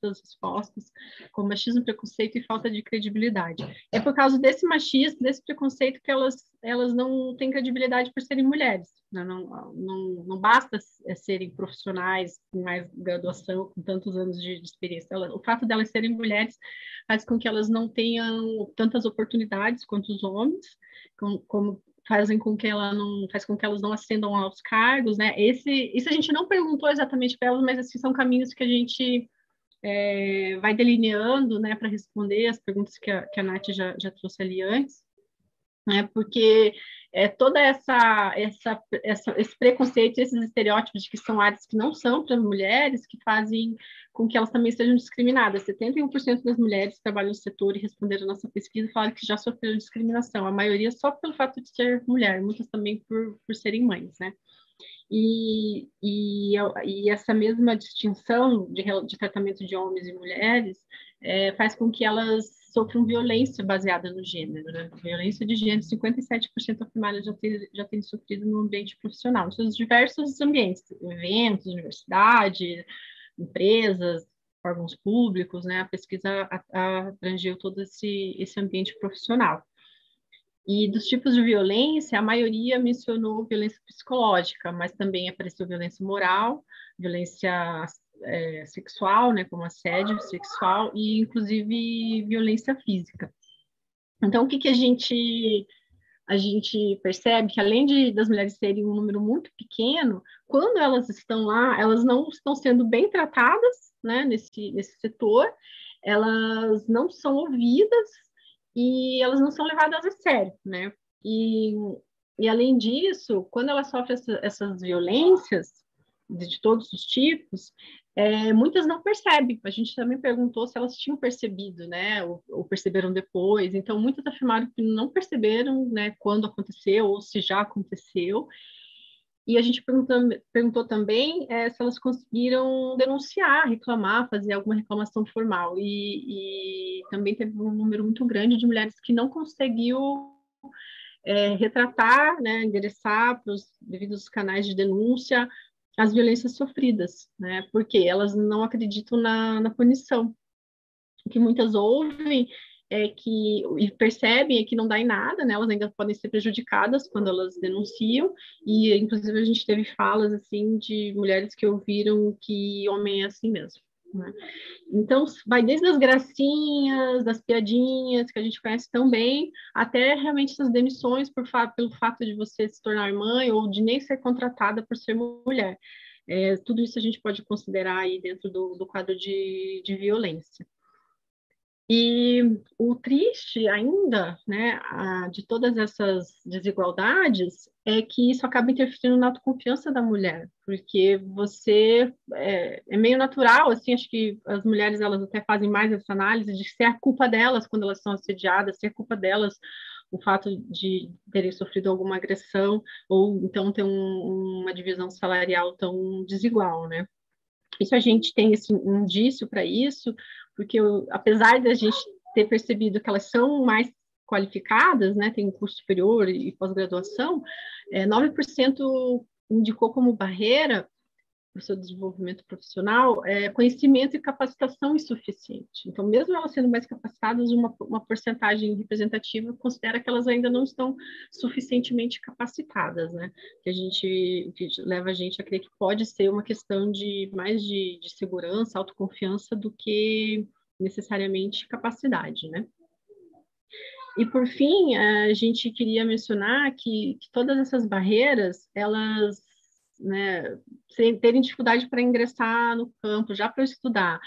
das respostas com machismo, preconceito e falta de credibilidade. É por causa desse machismo, desse preconceito, que elas, elas não têm credibilidade por serem mulheres. Né? Não, não, não basta serem profissionais com mais graduação, com tantos anos de, de experiência. o fato delas serem mulheres faz com que elas não tenham tantas oportunidades quanto os homens, como fazem com que ela não faz com que elas não ascendam aos cargos, né? Esse, isso a gente não perguntou exatamente para elas, mas esses são caminhos que a gente é, vai delineando, né, para responder as perguntas que a, que a Nath já, já trouxe ali antes, né? Porque é, toda essa, essa, essa, esse preconceito, esses estereótipos de que são áreas que não são para mulheres, que fazem com que elas também sejam discriminadas. 71% das mulheres que trabalham no setor e responderam a nossa pesquisa falaram que já sofreram discriminação, a maioria só pelo fato de ser mulher, muitas também por, por serem mães, né? E, e, e essa mesma distinção de, de tratamento de homens e mulheres é, faz com que elas sofram violência baseada no gênero. Né? Violência de gênero, 57% afirmaram já ter, já terem sofrido no ambiente profissional, em seus diversos ambientes, eventos, universidade, empresas, órgãos públicos, né? A pesquisa abrangeu todo esse, esse ambiente profissional. E dos tipos de violência, a maioria mencionou violência psicológica, mas também apareceu violência moral, violência é, sexual, né, como assédio sexual e inclusive violência física. Então, o que, que a gente a gente percebe que além de das mulheres serem um número muito pequeno, quando elas estão lá, elas não estão sendo bem tratadas, né, nesse nesse setor, elas não são ouvidas e elas não são levadas a sério, né? E, e além disso, quando elas sofrem essa, essas violências de, todos os tipos, é, muitas não percebem. A gente também perguntou se elas tinham percebido, né, ou, ou, perceberam depois. Então, muitas afirmaram que não perceberam, né, quando aconteceu ou se já aconteceu. E a gente perguntou, perguntou também é, se elas conseguiram denunciar, reclamar, fazer alguma reclamação formal. E, e também teve um número muito grande de mulheres que não conseguiu é, retratar, né, endereçar para os devidos canais de denúncia as violências sofridas, né? Porque elas não acreditam na, na punição. O que muitas ouvem é que e percebem é que não dá em nada, né? Elas ainda podem ser prejudicadas quando elas denunciam e inclusive a gente teve falas assim de mulheres que ouviram que homem é assim mesmo. Né? Então, vai desde as gracinhas, das piadinhas, que a gente conhece tão bem, até realmente essas demissões por fa pelo fato de você se tornar mãe ou de nem ser contratada por ser mulher. É, tudo isso a gente pode considerar aí dentro do, do quadro de, de violência. E o triste ainda, né, de todas essas desigualdades, é que isso acaba interferindo na autoconfiança da mulher, porque você é, é, meio natural, assim, acho que as mulheres elas até fazem mais essa análise de ser a culpa delas quando elas são assediadas, ser a culpa delas o fato de terem sofrido alguma agressão ou então ter um, uma divisão salarial tão desigual, né? Isso a gente tem esse indício para isso, porque eu, apesar da gente ter percebido que elas são mais qualificadas, né, tem curso superior e pós-graduação, é, 9% indicou como barreira para o seu desenvolvimento profissional é conhecimento e capacitação insuficiente. Então, mesmo elas sendo mais capacitadas, uma, uma porcentagem representativa considera que elas ainda não estão suficientemente capacitadas, né? Que a gente que leva a gente a crer que pode ser uma questão de mais de, de segurança, autoconfiança do que necessariamente capacidade, né? E por fim, a gente queria mencionar que, que todas essas barreiras, elas né, terem dificuldade para ingressar no campo, já para estudar,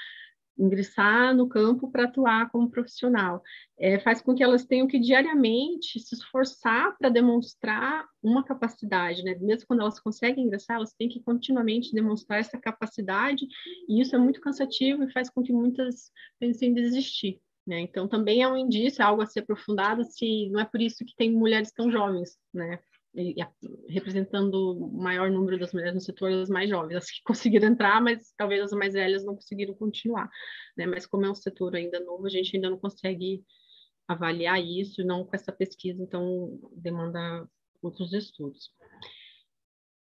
ingressar no campo para atuar como profissional, é, faz com que elas tenham que diariamente se esforçar para demonstrar uma capacidade, né? Mesmo quando elas conseguem ingressar, elas têm que continuamente demonstrar essa capacidade, e isso é muito cansativo e faz com que muitas pensem em desistir. Né? Então, também é um indício, é algo a ser aprofundado, se não é por isso que tem mulheres tão jovens, né? Representando o maior número das mulheres no setor, as mais jovens, as que [laughs] conseguiram entrar, mas talvez as mais velhas não conseguiram continuar, né? Mas como é um setor ainda novo, a gente ainda não consegue avaliar isso, não com essa pesquisa, então demanda outros estudos.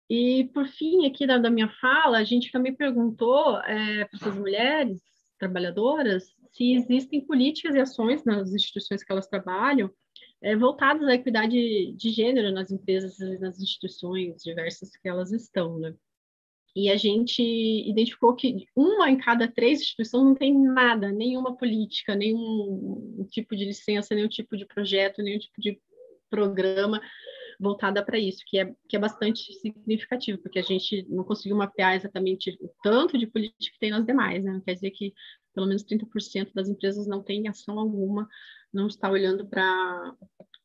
E, por fim, aqui da, da minha fala, a gente também perguntou é, para essas mulheres trabalhadoras se existem políticas e ações nas instituições que elas trabalham é, voltadas à equidade de gênero nas empresas e nas instituições diversas que elas estão, né? E a gente identificou que uma em cada três instituições não tem nada, nenhuma política, nenhum tipo de licença, nenhum tipo de projeto, nenhum tipo de programa voltada para isso, que é, que é bastante significativo, porque a gente não conseguiu mapear exatamente o tanto de política que tem nas demais, né? Quer dizer que pelo menos 30% das empresas não têm ação alguma não está olhando para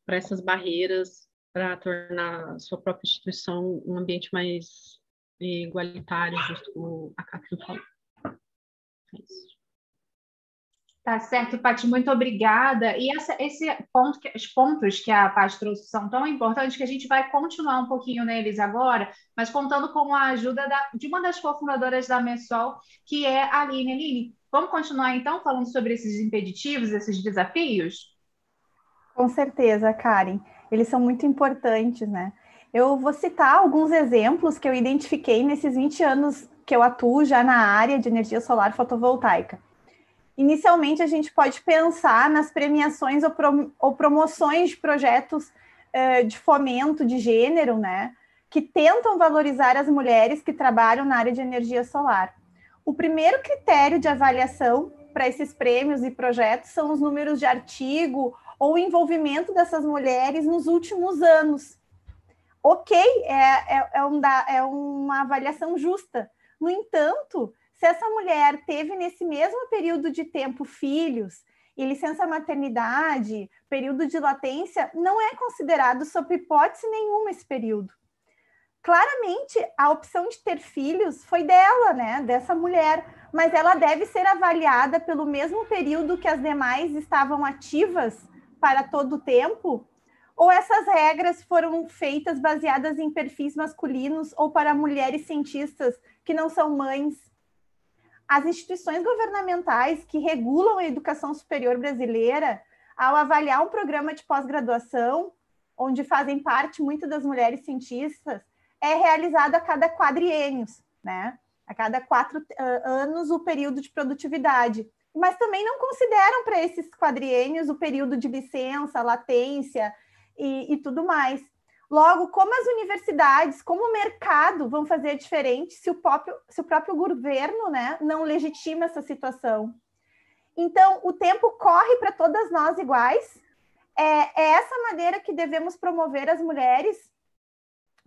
essas barreiras para tornar a sua própria instituição um ambiente mais igualitário, justo a Catherine falou. É isso. Tá certo, Paty, muito obrigada. E essa, esse ponto, os pontos que a Paty trouxe são tão importantes que a gente vai continuar um pouquinho neles agora, mas contando com a ajuda da, de uma das cofundadoras da Messol, que é a Aline. Aline, Vamos continuar então falando sobre esses impeditivos, esses desafios? Com certeza, Karen. Eles são muito importantes, né? Eu vou citar alguns exemplos que eu identifiquei nesses 20 anos que eu atuo já na área de energia solar fotovoltaica. Inicialmente, a gente pode pensar nas premiações ou, ou promoções de projetos eh, de fomento de gênero, né? Que tentam valorizar as mulheres que trabalham na área de energia solar. O primeiro critério de avaliação para esses prêmios e projetos são os números de artigo ou envolvimento dessas mulheres nos últimos anos. Ok, é, é, é, um da, é uma avaliação justa. No entanto, se essa mulher teve nesse mesmo período de tempo filhos e licença maternidade, período de latência, não é considerado sob hipótese nenhuma esse período claramente a opção de ter filhos foi dela, né, dessa mulher, mas ela deve ser avaliada pelo mesmo período que as demais estavam ativas para todo o tempo, ou essas regras foram feitas baseadas em perfis masculinos ou para mulheres cientistas que não são mães. As instituições governamentais que regulam a educação superior brasileira, ao avaliar um programa de pós-graduação, onde fazem parte muitas das mulheres cientistas, é realizado a cada quadriênios, né? A cada quatro uh, anos o período de produtividade. Mas também não consideram para esses quadriênios o período de licença, latência e, e tudo mais. Logo, como as universidades, como o mercado vão fazer diferente se o próprio, se o próprio governo né, não legitima essa situação? Então, o tempo corre para todas nós iguais. É, é essa maneira que devemos promover as mulheres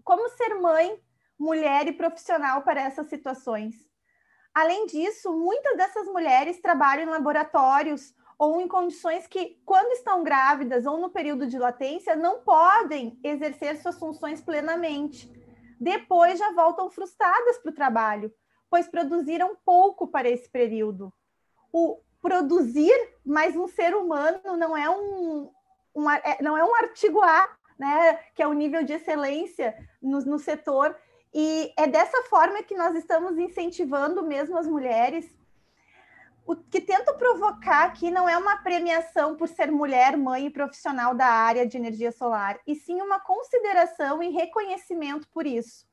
como ser mãe, mulher e profissional para essas situações. Além disso, muitas dessas mulheres trabalham em laboratórios ou em condições que, quando estão grávidas ou no período de latência, não podem exercer suas funções plenamente. Depois já voltam frustradas para o trabalho, pois produziram pouco para esse período. O produzir mais um ser humano não é um, um é, não é um artigo A, né, que é o nível de excelência no, no setor. E é dessa forma que nós estamos incentivando mesmo as mulheres. O que tento provocar aqui não é uma premiação por ser mulher, mãe e profissional da área de energia solar, e sim uma consideração e reconhecimento por isso.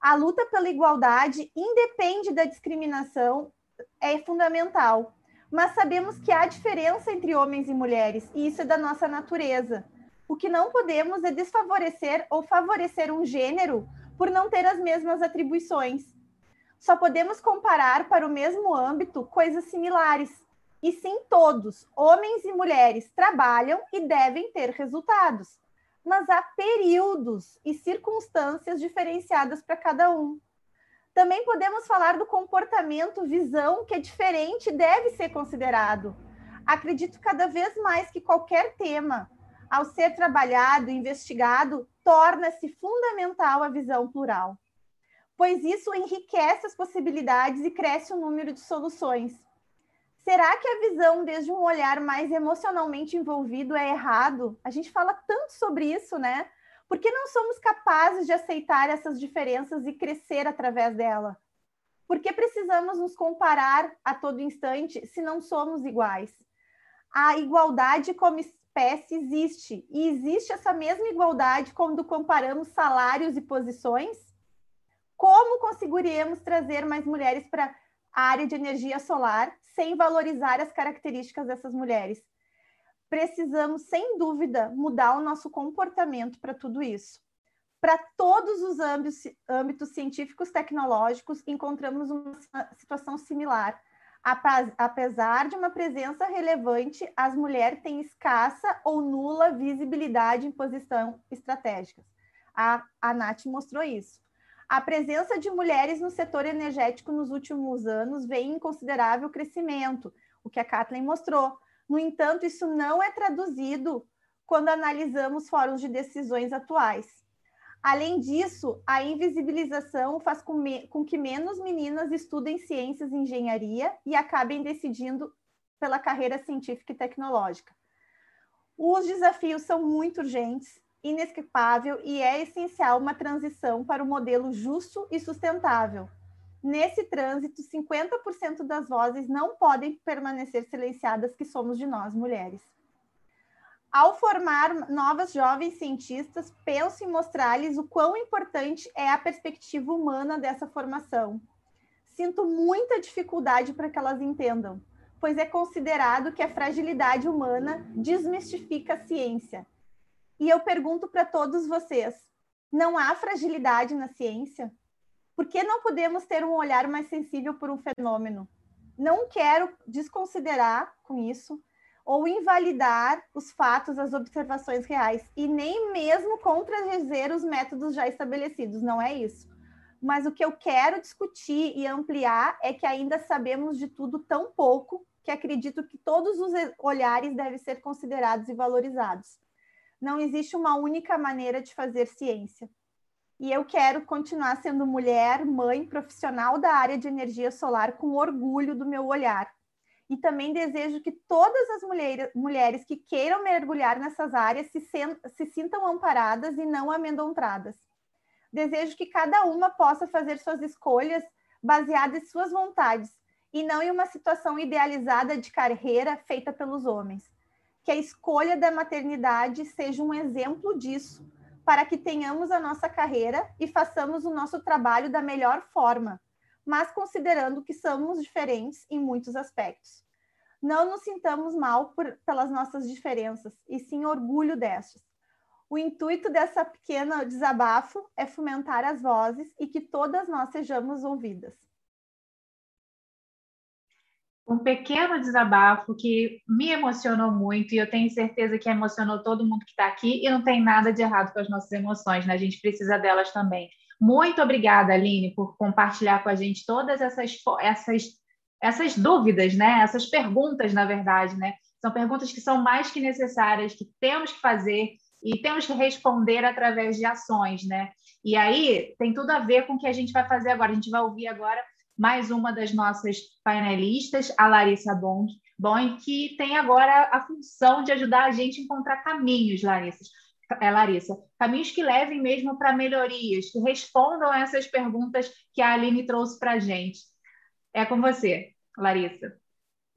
A luta pela igualdade independe da discriminação, é fundamental, mas sabemos que há diferença entre homens e mulheres, e isso é da nossa natureza. O que não podemos é desfavorecer ou favorecer um gênero por não ter as mesmas atribuições. Só podemos comparar para o mesmo âmbito coisas similares. E sim, todos, homens e mulheres, trabalham e devem ter resultados. Mas há períodos e circunstâncias diferenciadas para cada um. Também podemos falar do comportamento, visão, que é diferente e deve ser considerado. Acredito cada vez mais que qualquer tema, ao ser trabalhado, investigado, torna-se fundamental a visão plural, pois isso enriquece as possibilidades e cresce o número de soluções. Será que a visão desde um olhar mais emocionalmente envolvido é errado? A gente fala tanto sobre isso, né? Por que não somos capazes de aceitar essas diferenças e crescer através dela? Por que precisamos nos comparar a todo instante se não somos iguais? A igualdade como espécie existe. E existe essa mesma igualdade quando comparamos salários e posições? Como conseguiríamos trazer mais mulheres para a área de energia solar sem valorizar as características dessas mulheres? Precisamos, sem dúvida, mudar o nosso comportamento para tudo isso. Para todos os âmbitos, âmbitos científicos tecnológicos, encontramos uma situação similar apesar de uma presença relevante, as mulheres têm escassa ou nula visibilidade em posição estratégicas. A, a Nath mostrou isso. A presença de mulheres no setor energético nos últimos anos vem em considerável crescimento, o que a Kathleen mostrou. No entanto, isso não é traduzido quando analisamos fóruns de decisões atuais. Além disso, a invisibilização faz com, me, com, que menos meninas estudem ciências e engenharia e acabem decidindo pela carreira científica e tecnológica. Os desafios são muito urgentes, inescapável e é essencial uma transição para um modelo justo e sustentável. Nesse trânsito, 50% das vozes não podem permanecer silenciadas que somos de nós, mulheres. Ao formar novas jovens cientistas, penso em mostrar-lhes o quão importante é a perspectiva humana dessa formação. Sinto muita dificuldade para que elas entendam, pois é considerado que a fragilidade humana desmistifica a ciência. E eu pergunto para todos vocês: não há fragilidade na ciência? Por que não podemos ter um olhar mais sensível por um fenômeno? Não quero desconsiderar com isso ou invalidar os fatos, as observações reais, e nem mesmo contradizer os métodos já estabelecidos, não é isso. Mas o que eu quero discutir e ampliar é que ainda sabemos de tudo tão pouco que acredito que todos os olhares devem ser considerados e valorizados. Não existe uma única maneira de fazer ciência. E eu quero continuar sendo mulher, mãe, profissional da área de energia solar com orgulho do meu olhar, e também desejo que todas as mulheres, mulheres que queiram mergulhar nessas áreas se, se sintam amparadas e não amedrontadas. Desejo que cada uma possa fazer suas escolhas baseadas em suas vontades e não em uma situação idealizada de carreira feita pelos homens. Que a escolha da maternidade seja um exemplo disso, para que tenhamos a nossa carreira e façamos o nosso trabalho da melhor forma, mas considerando que somos diferentes em muitos aspectos. Não nos sintamos mal por, pelas nossas diferenças, e sim orgulho destas. O intuito dessa pequena desabafo é fomentar as vozes e que todas nós sejamos ouvidas. Um pequeno desabafo que me emocionou muito e eu tenho certeza que emocionou todo mundo que está aqui e não tem nada de errado com as nossas emoções, né? A gente precisa delas também. Muito obrigada, Aline, por compartilhar com a gente todas essas, essas, essas dúvidas, né? Essas perguntas, na verdade, né? São perguntas que são mais que necessárias, que temos que fazer e temos que responder através de ações, né? E aí tem tudo a ver com o que a gente vai fazer agora. A gente vai ouvir agora mais uma das nossas painelistas, a Larissa Bond, Bom, que tem agora a função de ajudar a gente a encontrar caminhos, Larissa é, Larissa, caminhos que levem mesmo para melhorias, que respondam a essas perguntas que a Aline trouxe para a gente. É com você, Larissa.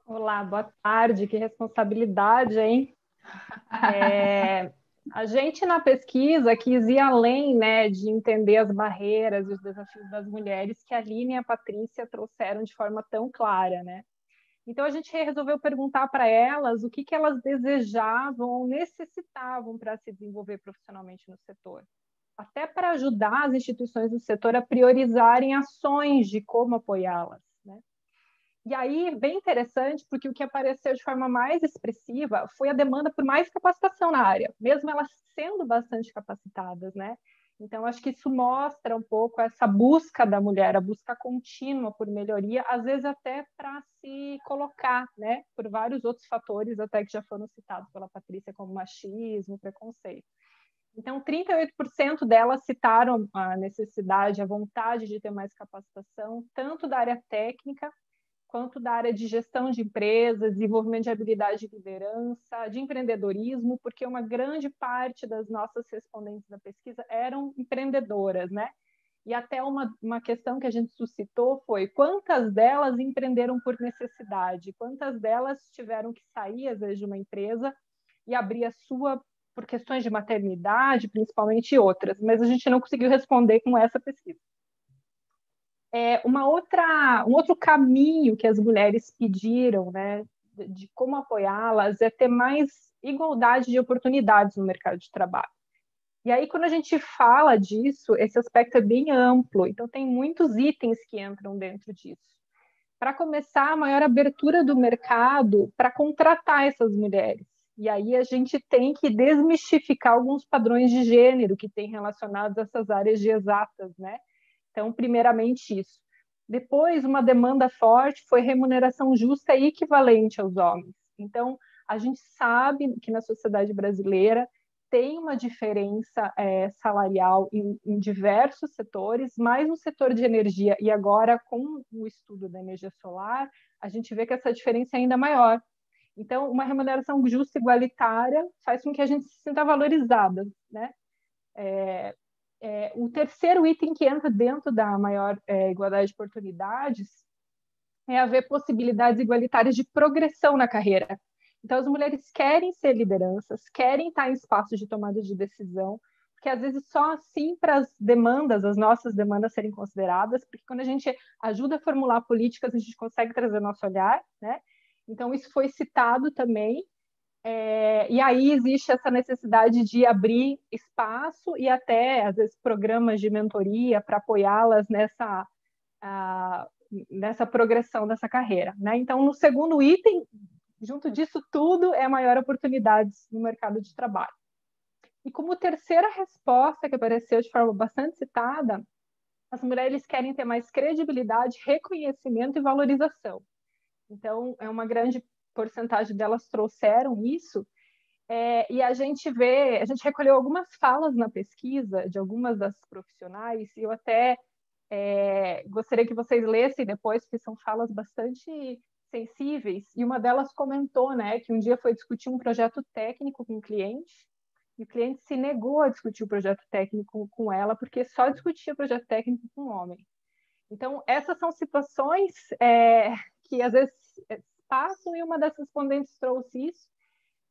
Olá, boa tarde, que responsabilidade, hein? [laughs] É, a gente na pesquisa quis ir além né, de entender as barreiras e os desafios das mulheres que a Aline e a Patrícia trouxeram de forma tão clara, né? Então a gente resolveu perguntar para elas o que, que elas desejavam ou necessitavam para se desenvolver profissionalmente no setor. Até para ajudar as instituições do setor a priorizarem ações de como apoiá-las. E aí, bem interessante, porque o que apareceu de forma mais expressiva foi a demanda por mais capacitação na área, mesmo elas sendo bastante capacitadas, né? Então, acho que isso mostra um pouco essa busca da mulher, a busca contínua por melhoria, às vezes até para se colocar, né, por vários outros fatores, até que já foram citados pela Patrícia, como machismo, preconceito. Então, 38% delas citaram a necessidade, a vontade de ter mais capacitação, tanto da área técnica quanto da área de gestão de empresas, desenvolvimento de habilidade de liderança, de empreendedorismo, porque uma grande parte das nossas respondentes da pesquisa eram empreendedoras, né? E até uma, uma questão que a gente suscitou foi quantas delas empreenderam por necessidade, quantas delas tiveram que sair, às vezes, de uma empresa e abrir a sua por questões de maternidade, principalmente, e outras, mas a gente não conseguiu responder com essa pesquisa. É, uma outra, um outro caminho que as mulheres pediram, né, de como apoiá-las, é ter mais igualdade de oportunidades no mercado de trabalho. E aí, quando a gente fala disso, esse aspecto é bem amplo, então tem muitos itens que entram dentro disso. Para começar, a maior abertura do mercado para contratar essas mulheres. E aí a gente tem que desmistificar alguns padrões de gênero que têm relacionados a essas áreas de exatas, né? Então, primeiramente isso. Depois, uma demanda forte foi remuneração justa e equivalente aos homens. Então, a gente sabe que na sociedade brasileira tem uma diferença é, salarial em, em, diversos setores, mas no setor de energia e agora com o estudo da energia solar, a gente vê que essa diferença é ainda maior. Então, uma remuneração justa e igualitária faz com que a gente se sinta valorizada, né? É, é, o terceiro item que entra dentro da maior é, igualdade de oportunidades é haver possibilidades igualitárias de progressão na carreira. Então, as mulheres querem ser lideranças, querem estar em espaços de tomada de decisão, porque às vezes só assim para as demandas, as nossas demandas serem consideradas, porque quando a gente ajuda a formular políticas, a gente consegue trazer nosso olhar, né? Então, isso foi citado também é, e aí existe essa necessidade de abrir espaço e até, às vezes, programas de mentoria para apoiá-las nessa, nessa progressão dessa carreira. Né? Então, no segundo item, junto disso tudo, é maior oportunidades no mercado de trabalho. E como terceira resposta, que apareceu de forma bastante citada, as mulheres querem ter mais credibilidade, reconhecimento e valorização. Então, é uma grande porcentagem delas trouxeram isso. É, e a gente vê, a gente recolheu algumas falas na pesquisa de algumas das profissionais, e eu até é, gostaria que vocês lessem depois, porque são falas bastante sensíveis, e uma delas comentou né, que um dia foi discutir um projeto técnico com o cliente, e o cliente se negou a discutir o projeto técnico com ela, porque só discutia o projeto técnico com o homem. Então, essas são situações é, que às vezes passam e uma das respondentes trouxe isso.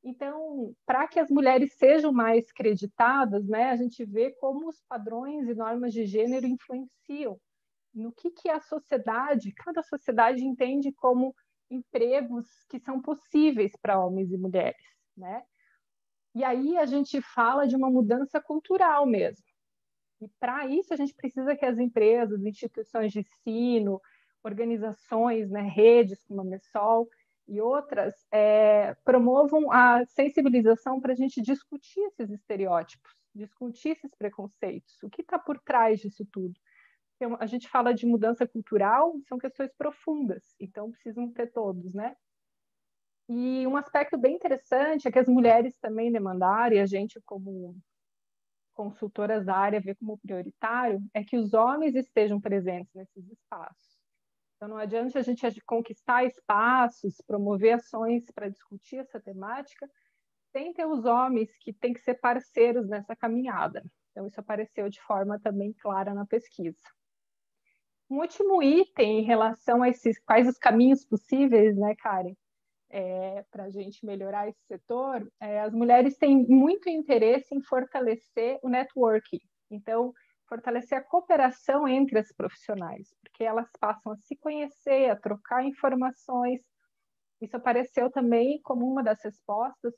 Então, para que as mulheres sejam mais creditadas, né, a gente vê como os padrões e normas de gênero influenciam no que, que a sociedade, cada sociedade entende como empregos que são possíveis para homens e mulheres, né? E aí a gente fala de uma mudança cultural mesmo. E para isso a gente precisa que as empresas, instituições de ensino, organizações, né, redes como a MESOL e outras, é, promovam a sensibilização para a gente discutir esses estereótipos, discutir esses preconceitos, o que está por trás disso tudo. Então, a gente fala de mudança cultural, são questões profundas, então precisam ter todos, né? E um aspecto bem interessante é que as mulheres também demandaram, e a gente, como consultoras da área, vê como prioritário, é que os homens estejam presentes nesses espaços. Então, não adianta a gente conquistar espaços, promover ações para discutir essa temática, sem ter os homens que têm que ser parceiros nessa caminhada. Então, isso apareceu de forma também clara na pesquisa. Um último item em relação a esses quais os caminhos possíveis, né, Karen? é, para a gente melhorar esse setor, é, as mulheres têm muito interesse em fortalecer o networking. Então, fortalecer a cooperação entre as profissionais, porque elas passam a se conhecer, a trocar informações. Isso apareceu também como uma das respostas.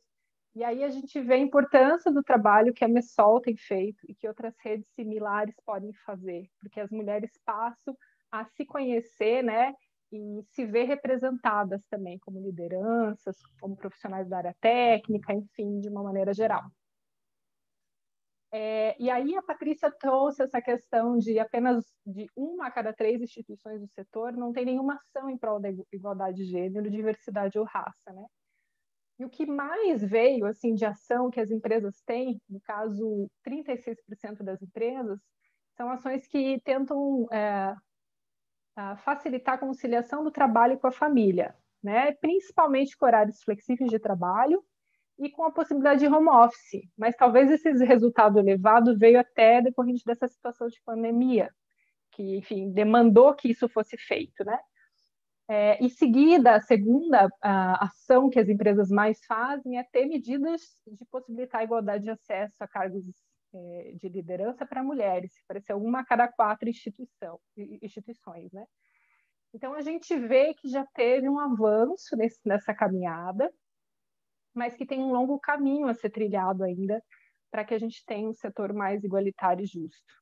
E aí a gente vê a importância do trabalho que a Messol tem feito e que outras redes similares podem fazer, porque as mulheres passam a se conhecer, né, e se ver representadas também como lideranças, como profissionais da área técnica, enfim, de uma maneira geral. É, e aí a Patrícia trouxe essa questão de apenas de uma a cada três instituições do setor não tem nenhuma ação em prol da igualdade de gênero, diversidade ou raça, né? E o que mais veio assim de ação que as empresas têm, no caso 36% das empresas, são ações que tentam é, facilitar a conciliação do trabalho com a família, né? Principalmente com horários flexíveis de trabalho e com a possibilidade de home office. Mas talvez esse resultado elevado veio até decorrente dessa situação de pandemia, que, enfim, demandou que isso fosse feito, né? É, em seguida, a segunda a ação que as empresas mais fazem é ter medidas de possibilitar a igualdade de acesso a cargos é, de liderança para mulheres, pareceu uma a cada quatro instituição, instituições, né? Então, a gente vê que já teve um avanço nesse, nessa caminhada, mas que tem um longo caminho a ser trilhado ainda para que a gente tenha um setor mais igualitário e justo.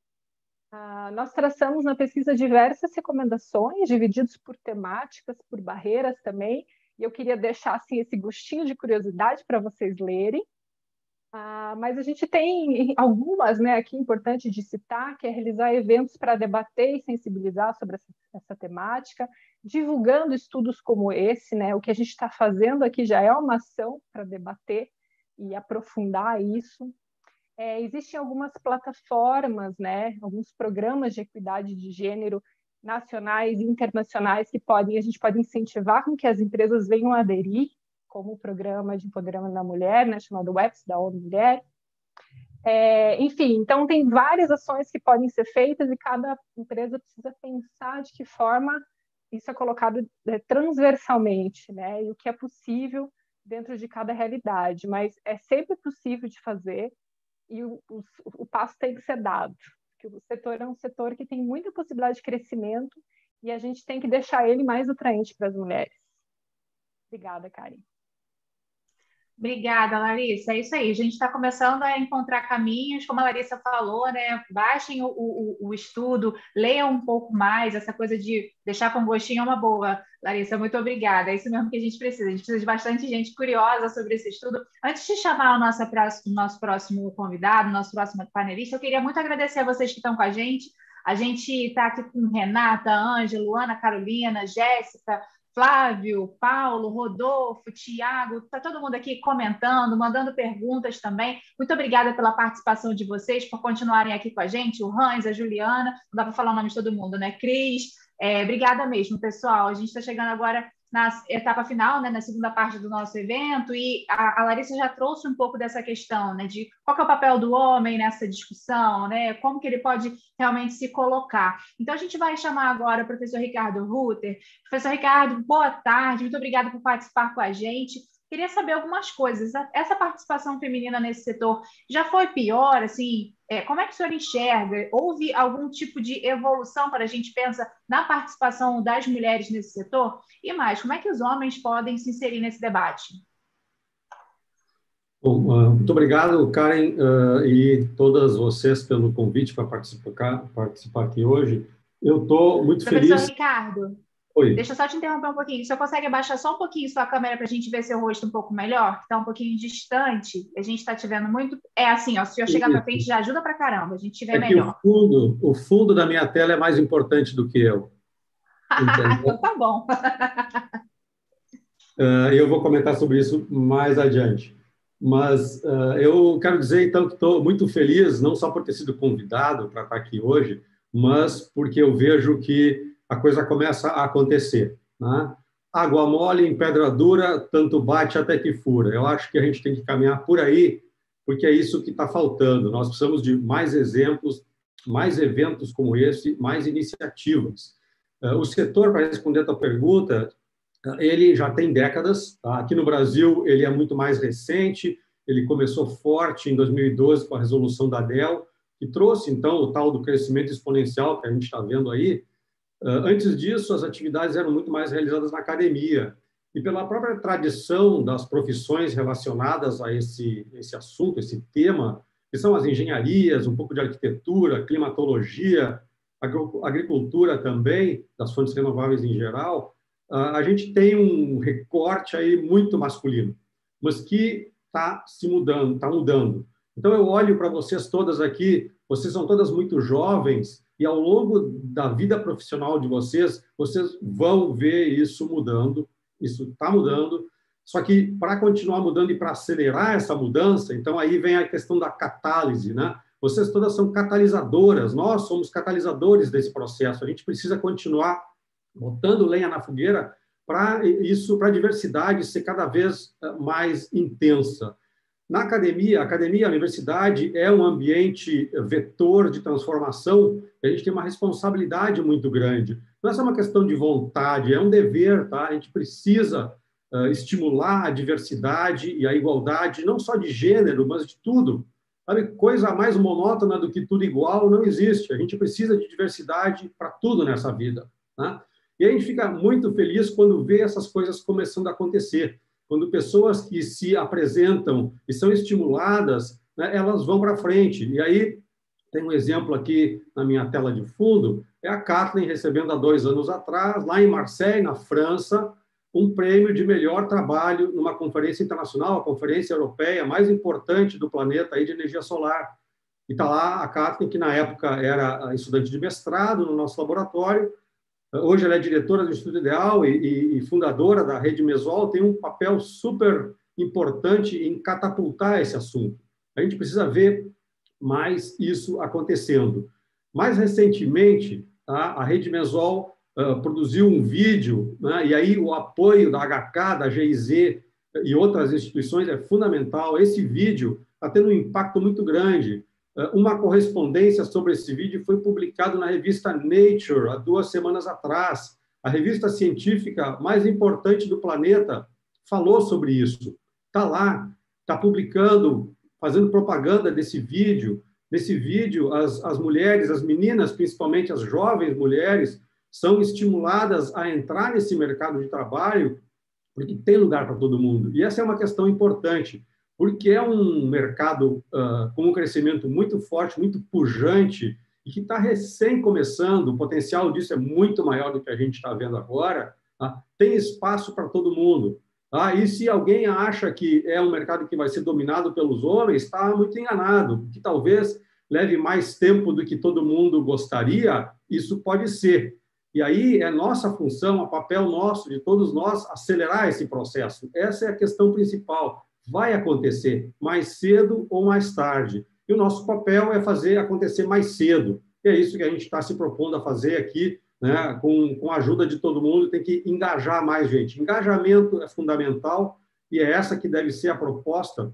Uh, nós traçamos na pesquisa diversas recomendações, divididos por temáticas, por barreiras também, e eu queria deixar assim, esse gostinho de curiosidade para vocês lerem. Uh, mas a gente tem algumas né, aqui importante de citar, que é realizar eventos para debater e sensibilizar sobre essa, essa temática, divulgando estudos como esse, né? O que a gente está fazendo aqui já é uma ação para debater e aprofundar isso. É, existem algumas plataformas, né? Alguns programas de equidade de gênero nacionais e internacionais que podem a gente pode incentivar com que as empresas venham aderir, como o programa de empoderamento da mulher, né? Chamado WEPS da ONU Mulher. É, enfim, então tem várias ações que podem ser feitas e cada empresa precisa pensar de que forma isso é colocado é, transversalmente, né? E o que é possível dentro de cada realidade, mas é sempre possível de fazer e o, o, o passo tem que ser dado. Porque o setor é um setor que tem muita possibilidade de crescimento e a gente tem que deixar ele mais atraente para as mulheres. Obrigada, Karen. Obrigada, Larissa. É isso aí. A gente está começando a encontrar caminhos, como a Larissa falou, né? Baixem o, o, o, estudo, leiam um pouco mais. Essa coisa de deixar com gostinho é uma boa. Larissa, muito obrigada. É isso mesmo que a gente precisa. A gente precisa de bastante gente curiosa sobre esse estudo. Antes de chamar o nosso, o nosso próximo convidado, nosso próximo panelista, eu queria muito agradecer a vocês que estão com a gente. A gente está aqui com Renata, Ângelo, Ana Carolina, Jéssica, Flávio, Paulo, Rodolfo, Tiago, está todo mundo aqui comentando, mandando perguntas também. Muito obrigada pela participação de vocês, por continuarem aqui com a gente, o Hans, a Juliana, não dá para falar o nome de todo mundo, né? Cris, é, obrigada mesmo, pessoal. A gente está chegando agora na etapa final, né, na segunda parte do nosso evento, e a, a, Larissa já trouxe um pouco dessa questão, né, de qual é o papel do homem nessa discussão, né, como que ele pode realmente se colocar. Então, a gente vai chamar agora o professor Ricardo Rutter. Professor Ricardo, boa tarde, muito obrigada por participar com a gente. Queria saber algumas coisas. Essa participação feminina nesse setor já foi pior? Assim, é, como é que o senhor enxerga? Houve algum tipo de evolução para a gente pensa na participação das mulheres nesse setor? E mais, como é que os homens podem se inserir nesse debate? Bom, ah, muito obrigado, Karen, uh, e todas vocês pelo convite para participar, participar aqui hoje. Eu estou muito Professor feliz. Ricardo, Oi. Deixa eu só te interromper um pouquinho. Você consegue abaixar só um pouquinho sua câmera para a gente ver seu rosto um pouco melhor? Que está um pouquinho distante. A gente está te vendo muito. É assim, ó. Se eu chegar para frente, já ajuda para caramba. A gente te vê é melhor. o, fundo, o fundo da minha tela é mais importante do que eu. [laughs] então tá bom. uh, [laughs] eu vou comentar sobre isso mais adiante. Mas uh, eu quero dizer, então, que estou muito feliz, não só por ter sido convidado para estar aqui hoje, mas porque eu vejo que a coisa começa a acontecer. Né? Água mole em pedra dura, tanto bate até que fura. Eu acho que a gente tem que caminhar por aí, porque é isso que está faltando. Nós precisamos de mais exemplos, mais eventos como esse, mais iniciativas. Eh, o setor, para responder a tua pergunta, ele já tem décadas. Tá? Aqui no Brasil, ele é muito mais recente. Ele começou forte em 2012 com a resolução da DEL, que trouxe, então, o tal do crescimento exponencial que a gente está vendo aí. Antes disso, as atividades eram muito mais realizadas na academia. E pela própria tradição das profissões relacionadas a esse, esse assunto, esse tema, que são as engenharias, um pouco de arquitetura, climatologia, agricultura também, das fontes renováveis em geral, a gente tem um recorte aí muito masculino, mas que está se mudando, está mudando. Então eu olho para vocês todas aqui, vocês são todas muito jovens e ao longo da vida profissional de vocês, vocês vão ver isso mudando, isso está mudando. Só que para continuar mudando e para acelerar essa mudança, então aí vem a questão da catálise, né? Vocês todas são catalisadoras, nós somos catalisadores desse processo. A gente precisa continuar botando lenha na fogueira para isso, para a diversidade ser cada vez eh, mais intensa. Na academia, a academia, a universidade é um ambiente vetor de transformação, a gente tem uma responsabilidade muito grande. Não é só uma questão de vontade, é um dever, tá? A gente precisa uh, estimular a diversidade e a igualdade, não só de gênero, mas de tudo. Sabe, coisa mais monótona do que tudo igual não existe. A gente precisa de diversidade para tudo nessa vida. Né? E a gente fica muito feliz quando vê essas coisas começando a acontecer. Quando pessoas que se apresentam e são estimuladas, né, elas vão para frente. E aí, tem um exemplo aqui na minha tela de fundo, é a Kathleen recebendo há dois anos atrás, lá em Marseille, na França, um prêmio de melhor trabalho numa conferência internacional, a conferência europeia mais importante do planeta aí de energia solar. E está lá a Kathleen, que na época era estudante de mestrado no nosso laboratório, Hoje ela é diretora do Instituto Ideal e, e, fundadora da Rede Mesol, tem um papel super importante em catapultar esse assunto. A gente precisa ver mais isso acontecendo. Mais recentemente, tá, a Rede Mesol produziu um vídeo, né, e aí o apoio da HK, da GIZ e outras instituições é fundamental. Esse vídeo está tendo um impacto muito grande. Uma correspondência sobre esse vídeo foi publicado na revista Nature há duas semanas atrás. A revista científica mais importante do planeta falou sobre isso. Está lá, está publicando, fazendo propaganda desse vídeo. Nesse vídeo, as, as mulheres, as meninas, principalmente as jovens mulheres, são estimuladas a entrar nesse mercado de trabalho, porque tem lugar para todo mundo. E essa é uma questão importante porque é um mercado uh, com um crescimento muito forte, muito pujante, e que está recém começando, o potencial disso é muito maior do que a gente está vendo agora, tá? tem espaço para todo mundo. Tá? E se alguém acha que é um mercado que vai ser dominado pelos homens, está muito enganado, que talvez leve mais tempo do que todo mundo gostaria, isso pode ser. E aí é nossa função, é papel nosso, de todos nós, acelerar esse processo. Essa é a questão principal vai acontecer mais cedo ou mais tarde. E o nosso papel é fazer acontecer mais cedo. E é isso que a gente está se propondo a fazer aqui, né, com, com a ajuda de todo mundo, tem que engajar mais gente. Engajamento é fundamental e é essa que deve ser a proposta,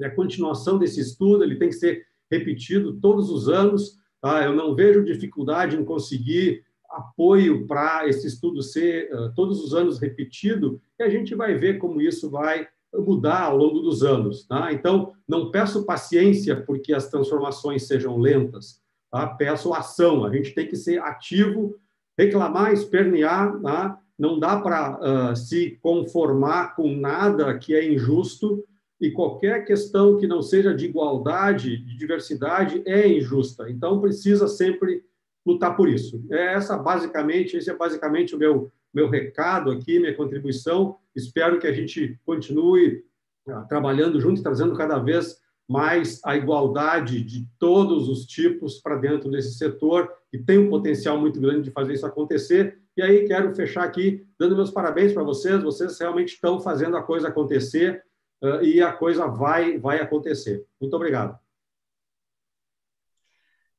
é a continuação desse estudo, ele tem que ser repetido todos os anos. Tá? Eu não vejo dificuldade em conseguir apoio para esse estudo ser uh, todos os anos repetido, e a gente vai ver como isso vai mudar ao longo dos anos. Tá? Então, não peço paciência porque as transformações sejam lentas, tá? peço ação. A gente tem que ser ativo, reclamar, espernear, tá? não dá para uh, se conformar com nada que é injusto e qualquer questão que não seja de igualdade, de diversidade, é injusta. Então, precisa sempre lutar por isso. É essa basicamente, esse é basicamente o meu meu recado aqui, minha contribuição. Espero que a gente continue ah, trabalhando junto, trazendo cada vez mais a igualdade de todos os tipos para dentro desse setor, que tem um potencial muito grande de fazer isso acontecer. E aí quero fechar aqui dando meus parabéns para vocês. Vocês realmente estão fazendo a coisa acontecer uh, e a coisa vai vai acontecer. Muito obrigado.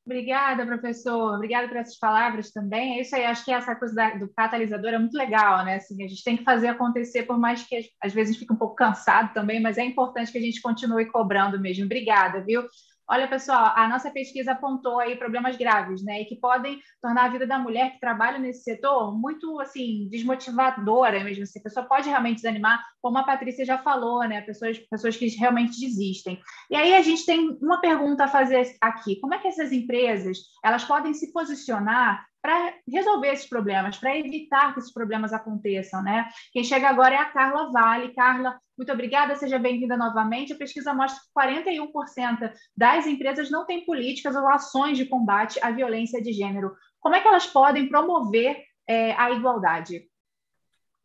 Obrigada, professor. Obrigada por essas palavras também. É isso aí. Acho que essa coisa da, do catalisador é muito legal, né? Assim, a gente tem que fazer acontecer, por mais que às vezes fique um pouco cansado também, mas é importante que a gente continue cobrando mesmo. Obrigada, viu? Olha, pessoal, a nossa pesquisa apontou aí problemas graves, né, e que podem tornar a vida da mulher que trabalha nesse setor muito, assim, desmotivadora mesmo. Assim, a pessoa pode realmente desanimar, como a Patrícia já falou, né, pessoas, pessoas que realmente desistem. E aí a gente tem uma pergunta a fazer aqui: como é que essas empresas elas podem se posicionar para resolver esses problemas, para evitar que esses problemas aconteçam, né? Quem chega agora é a Carla Vale. Carla, muito obrigada, seja bem-vinda novamente. A pesquisa mostra que 41% das empresas não têm políticas ou ações de combate à violência de gênero. Como é que elas podem promover é, a igualdade?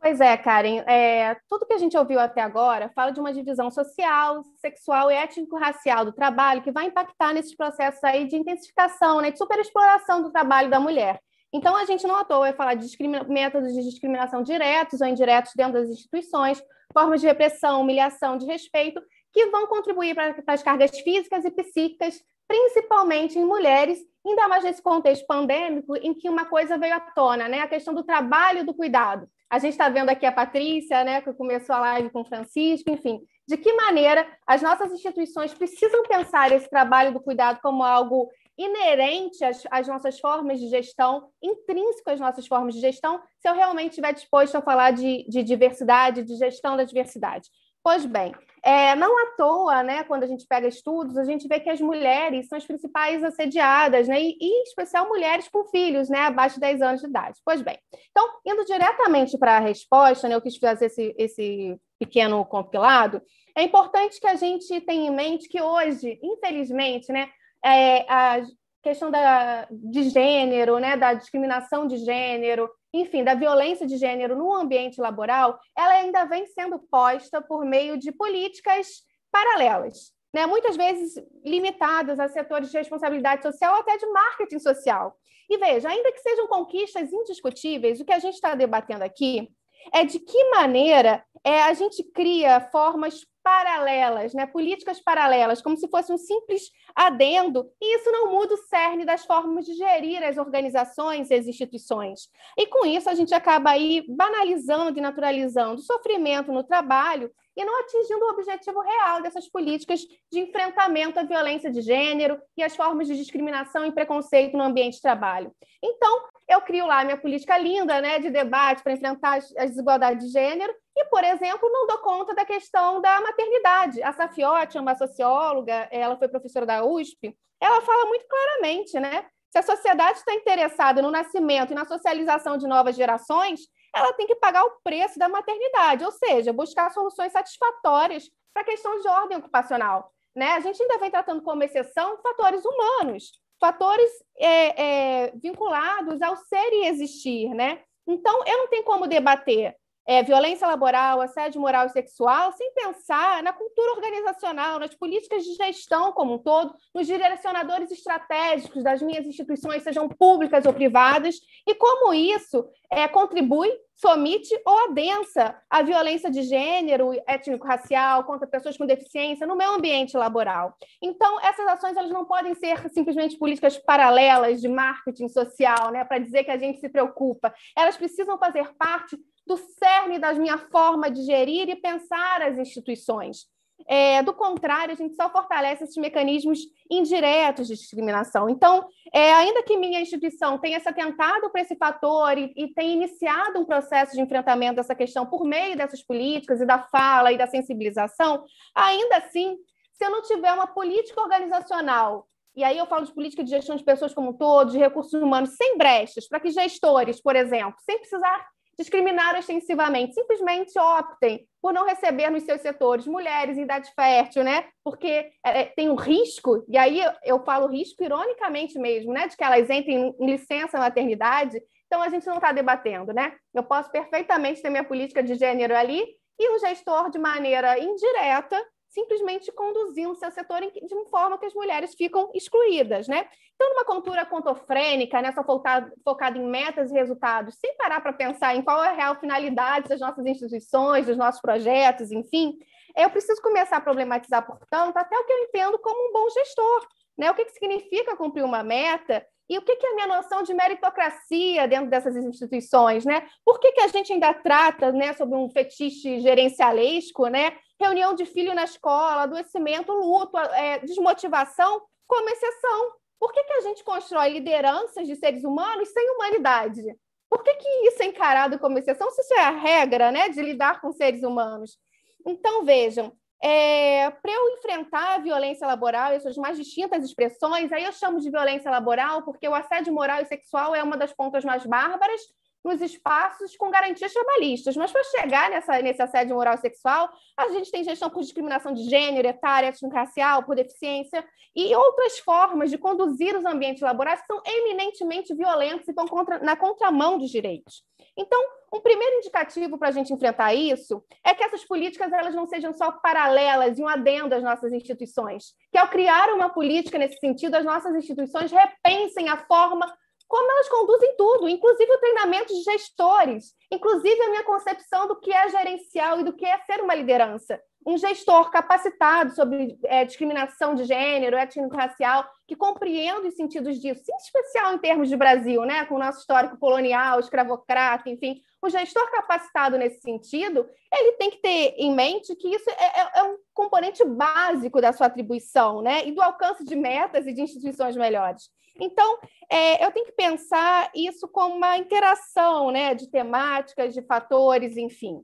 Pois é, Karen, é, tudo que a gente ouviu até agora fala de uma divisão social, sexual e étnico-racial do trabalho que vai impactar nesses processos aí de intensificação, né, de superexploração do trabalho da mulher. Então, a gente não à toa vai falar de métodos de discriminação diretos ou indiretos dentro das instituições, formas de repressão, humilhação, de respeito, que vão contribuir para, para as cargas físicas e psíquicas, principalmente em mulheres, ainda mais nesse contexto pandêmico, em que uma coisa veio à tona, né? a questão do trabalho do cuidado. A gente está vendo aqui a Patrícia, né, que começou a live com o Francisco, enfim, de que maneira as nossas instituições precisam pensar esse trabalho do cuidado como algo inerente às, às, nossas formas de gestão, intrínseco às nossas formas de gestão, se eu realmente estiver disposto a falar de, de diversidade, de gestão da diversidade. Pois bem, é, não à toa, né, quando a gente pega estudos, a gente vê que as mulheres são as principais assediadas, né, e, e em especial mulheres com filhos, né, abaixo de 10 anos de idade. Pois bem, então, indo diretamente para a resposta, né, eu quis fazer esse, esse pequeno compilado, é importante que a gente tenha em mente que hoje, infelizmente, né, é, a questão da, de gênero, né, da discriminação de gênero, enfim, da violência de gênero no ambiente laboral, ela ainda vem sendo posta por meio de políticas paralelas, né, muitas vezes limitadas a setores de responsabilidade social até de marketing social. E veja, ainda que sejam conquistas indiscutíveis, o que a gente está debatendo aqui é de que maneira é, a gente cria formas paralelas, né? políticas paralelas, como se fosse um simples adendo, e isso não muda o cerne das formas de gerir as organizações e as instituições. E com isso a gente acaba aí banalizando e naturalizando o sofrimento no trabalho e não atingindo o objetivo real dessas políticas de enfrentamento à violência de gênero e às formas de discriminação e preconceito no ambiente de trabalho. Então, eu crio lá minha política linda né, de debate para enfrentar as, as desigualdades de gênero e, por exemplo, não dou conta da questão da maternidade. A Safiotti é uma socióloga, ela foi professora da USP, ela fala muito claramente, né? Se a sociedade está interessada no nascimento e na socialização de novas gerações, ela tem que pagar o preço da maternidade, ou seja, buscar soluções satisfatórias para a questão de ordem ocupacional. Né? A gente ainda vem tratando como exceção fatores humanos, fatores é, é, vinculados ao ser e existir, né? Então, eu não tenho como debater é, violência laboral, assédio moral e sexual, sem pensar na cultura organizacional, nas políticas de gestão como um todo, nos direcionadores estratégicos das minhas instituições, sejam públicas ou privadas, e como isso é, contribui, somite ou adensa a violência de gênero, étnico-racial, contra pessoas com deficiência no meu ambiente laboral. Então, essas ações elas não podem ser simplesmente políticas paralelas de marketing social, né, para dizer que a gente se preocupa. Elas precisam fazer parte do cerne da minha forma de gerir e pensar as instituições. É, do contrário, a gente só fortalece esses mecanismos indiretos de discriminação. Então, é, ainda que minha instituição tenha se atentado para esse fator e, e tenha iniciado um processo de enfrentamento dessa questão por meio dessas políticas e da fala e da sensibilização, ainda assim, se eu não tiver uma política organizacional e aí eu falo de política de gestão de pessoas como um todo, de recursos humanos, sem brechas, para que gestores, por exemplo, sem precisar discriminar extensivamente, simplesmente optem por não receber nos seus setores mulheres em idade fértil, né? Porque é, tem um risco, e aí eu falo risco ironicamente mesmo, né? De que elas entrem em licença maternidade. Então a gente não está debatendo, né? Eu posso perfeitamente ter minha política de gênero ali e um gestor de maneira indireta simplesmente conduzindo seu setor de uma forma que as mulheres ficam excluídas, né? Então, numa cultura contofrênica, né, só focada, focada em metas e resultados, sem parar para pensar em qual é a real finalidade das nossas instituições, dos nossos projetos, enfim, eu preciso começar a problematizar, portanto, até o que eu entendo como um bom gestor, né? O que, que significa cumprir uma meta e o que, que é a minha noção de meritocracia dentro dessas instituições, né? Por que, que a gente ainda trata né, sobre um fetiche gerencialesco, né? Reunião de filho na escola, adoecimento, luto, é, desmotivação, como exceção. Por que, que a gente constrói lideranças de seres humanos sem humanidade? Por que, que isso é encarado como exceção se isso é a regra né, de lidar com seres humanos? Então, vejam, é, para eu enfrentar a violência laboral e suas mais distintas expressões, aí eu chamo de violência laboral porque o assédio moral e sexual é uma das pontas mais bárbaras nos espaços com garantias trabalhistas. Mas para chegar nessa, nesse assédio moral e sexual, a gente tem gestão por discriminação de gênero, etária, étnico-racial, por deficiência e outras formas de conduzir os ambientes laborais que são eminentemente violentos e estão contra, na contramão dos direitos. Então, um primeiro indicativo para a gente enfrentar isso é que essas políticas elas não sejam só paralelas e um adendo às nossas instituições. Que ao criar uma política nesse sentido, as nossas instituições repensem a forma como elas conduzem tudo, inclusive o treinamento de gestores, inclusive a minha concepção do que é gerencial e do que é ser uma liderança. Um gestor capacitado sobre é, discriminação de gênero, étnico-racial, que compreenda os sentidos disso, em especial em termos de Brasil, né, com o nosso histórico colonial, escravocrata, enfim, um gestor capacitado nesse sentido, ele tem que ter em mente que isso é, é, é um componente básico da sua atribuição, né, e do alcance de metas e de instituições melhores. Então, é, eu tenho que pensar isso como uma interação, né, de temáticas, de fatores, enfim.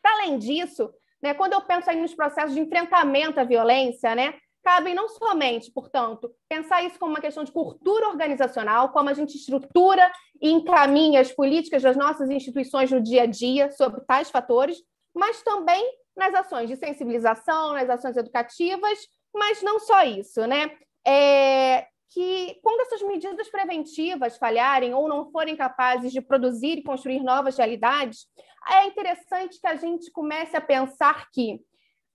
Para além disso, né? Quando eu penso aí nos processos de enfrentamento à violência, né? cabem não somente, portanto, pensar isso como uma questão de cultura organizacional, como a gente estrutura e encaminha as políticas das nossas instituições no dia a dia sobre tais fatores, mas também nas ações de sensibilização, nas ações educativas, mas não só isso, né? É, que quando essas medidas preventivas falharem ou não forem capazes de produzir e construir novas realidades, é interessante que a gente comece a pensar que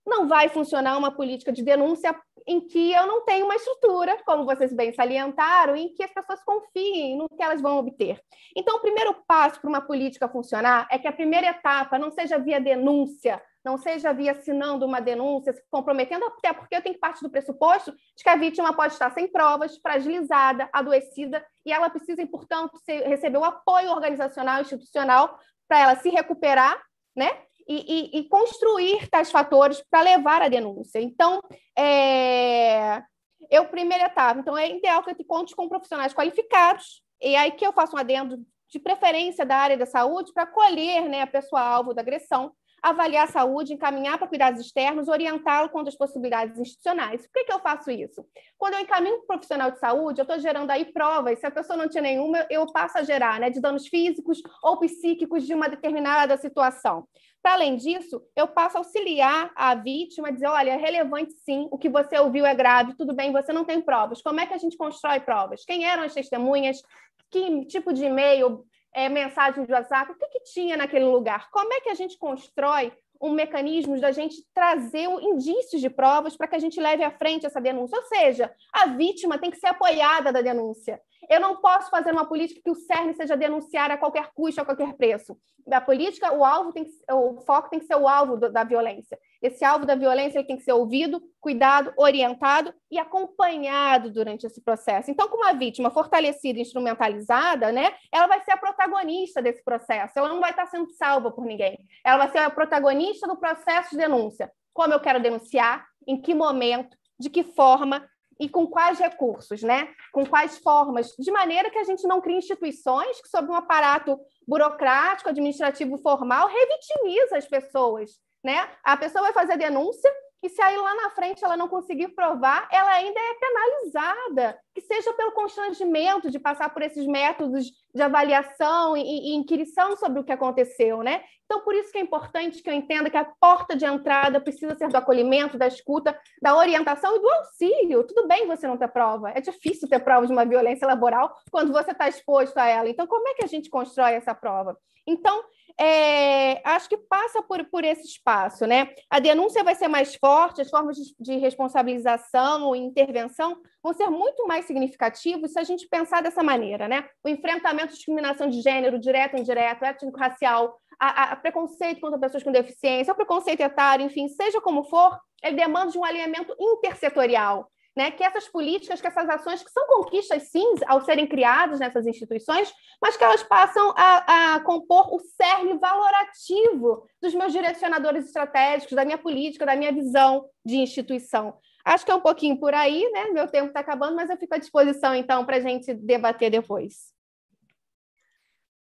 não vai funcionar uma política de denúncia em que eu não tenho uma estrutura, como vocês bem salientaram, em que as pessoas confiem no que elas vão obter. Então, o primeiro passo para uma política funcionar é que a primeira etapa não seja via denúncia, não seja via assinando uma denúncia, se comprometendo, até porque eu tenho que partir do pressuposto de que a vítima pode estar sem provas, fragilizada, adoecida, e ela precisa, portanto, receber o apoio organizacional e institucional para ela se recuperar, né? E, e, e construir tais fatores para levar a denúncia. Então, é, eu, primeira etapa, então é ideal que eu te conte com profissionais qualificados, e aí que eu faço um adendo de preferência da área da saúde para acolher né, a pessoa alvo da agressão, avaliar a saúde, encaminhar para cuidados externos, orientá-lo quanto às possibilidades institucionais. Por que, que eu faço isso? Quando eu encaminho para um profissional de saúde, eu estou gerando aí provas, se a pessoa não tinha nenhuma, eu passo a gerar, né, de danos físicos ou psíquicos de uma determinada situação. Para além disso, eu passo a auxiliar a vítima a dizer: olha, é relevante sim, o que você ouviu é grave, tudo bem, você não tem provas. Como é que a gente constrói provas? Quem eram as testemunhas? Que tipo de e-mail é, mensagem de WhatsApp, o que, que tinha naquele lugar? Como é que a gente constrói um mecanismo da gente trazer indícios de provas para que a gente leve à frente essa denúncia. Ou seja, a vítima tem que ser apoiada da denúncia. Eu não posso fazer uma política que o cerne seja denunciar a qualquer custo, a qualquer preço. A política, o alvo tem que, o foco tem que ser o alvo do, da violência. Esse alvo da violência ele tem que ser ouvido, cuidado, orientado e acompanhado durante esse processo. Então, como a vítima fortalecida e instrumentalizada, né, ela vai ser a protagonista desse processo. Ela não vai estar sendo salva por ninguém. Ela vai ser a protagonista do processo de denúncia. Como eu quero denunciar, em que momento, de que forma e com quais recursos, né? Com quais formas, de maneira que a gente não crie instituições que, sob um aparato burocrático, administrativo formal, revitimiza as pessoas né? A pessoa vai fazer denúncia e se aí lá na frente ela não conseguir provar, ela ainda é penalizada, que seja pelo constrangimento de passar por esses métodos de avaliação e, e inquirição sobre o que aconteceu, né? Então, por isso que é importante que eu entenda que a porta de entrada precisa ser do acolhimento, da escuta, da orientação e do auxílio. Tudo bem você não ter prova, é difícil ter prova de uma violência laboral quando você está exposto a ela. Então, como é que a gente constrói essa prova? Então, é, acho que passa por, por esse espaço, né? A denúncia vai ser mais forte, as formas de, de responsabilização e intervenção vão ser muito mais significativos se a gente pensar dessa maneira, né? O enfrentamento de discriminação de gênero, direto e indireto, étnico-racial, a, a, preconceito contra pessoas com deficiência, o preconceito etário, enfim, seja como for, ele demanda de um alinhamento intersetorial né, que essas políticas, que essas ações, que são conquistas, sim, ao serem criadas nessas instituições, mas que elas passam a, a compor o cerne valorativo dos meus direcionadores estratégicos, da minha política, da minha visão de instituição. Acho que é um pouquinho por aí, né? Meu tempo está acabando, mas eu fico à disposição, então, para a gente debater depois.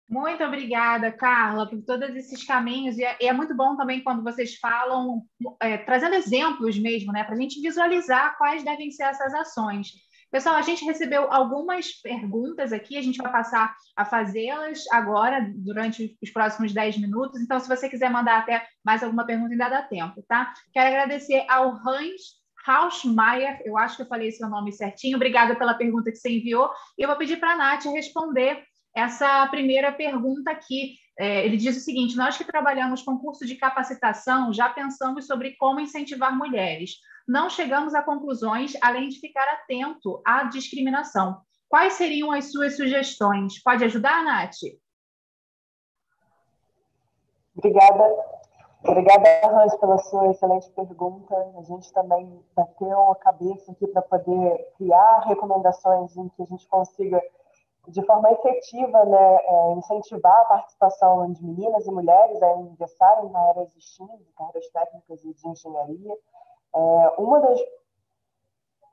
Muito obrigada, Carla, por todos esses caminhos. E é, é muito bom também quando vocês falam, é, trazendo exemplos mesmo, né, para a gente visualizar quais devem ser essas ações. Pessoal, a gente recebeu algumas perguntas aqui, a gente vai passar a fazê-las agora, durante os próximos 10 minutos. Então, se você quiser mandar até mais alguma pergunta, ainda dá tempo, tá? Quero agradecer ao Hans Hausmeier, eu acho que eu falei seu nome certinho. Obrigada pela pergunta que você enviou. E eu vou pedir para a Nath responder essa primeira pergunta aqui. É, ele diz o seguinte: nós que trabalhamos com curso de capacitação já pensamos sobre como incentivar mulheres. Não chegamos a conclusões, além de ficar atento à discriminação. Quais seriam as suas sugestões? Pode ajudar, Nath? Obrigada. Obrigada, Hans, pela sua excelente pergunta. A gente também bateu a cabeça aqui para poder criar recomendações em que a gente consiga de forma efetiva, né, é, incentivar a participação de meninas e mulheres a ingressarem em carreiras de STEAM, carreiras técnicas e de engenharia. É, uma das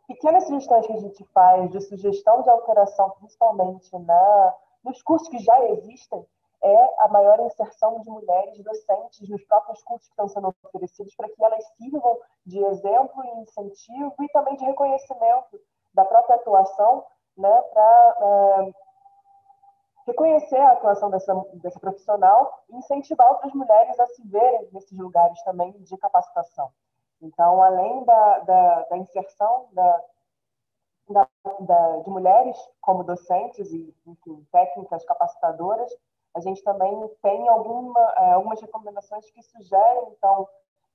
pequenas sugestões que a gente faz de sugestão de alteração, principalmente na, nos cursos que já existem, é a maior inserção de mulheres docentes nos próprios cursos que estão sendo oferecidos, para que elas sirvam de exemplo e incentivo e também de reconhecimento da própria atuação né, para é, reconhecer a atuação dessa, dessa profissional e incentivar outras mulheres a se verem nesses lugares também de capacitação. Então, além da, da, da inserção da, da, da, de mulheres como docentes e enfim, técnicas capacitadoras, a gente também tem alguma, é, algumas recomendações que sugerem, então,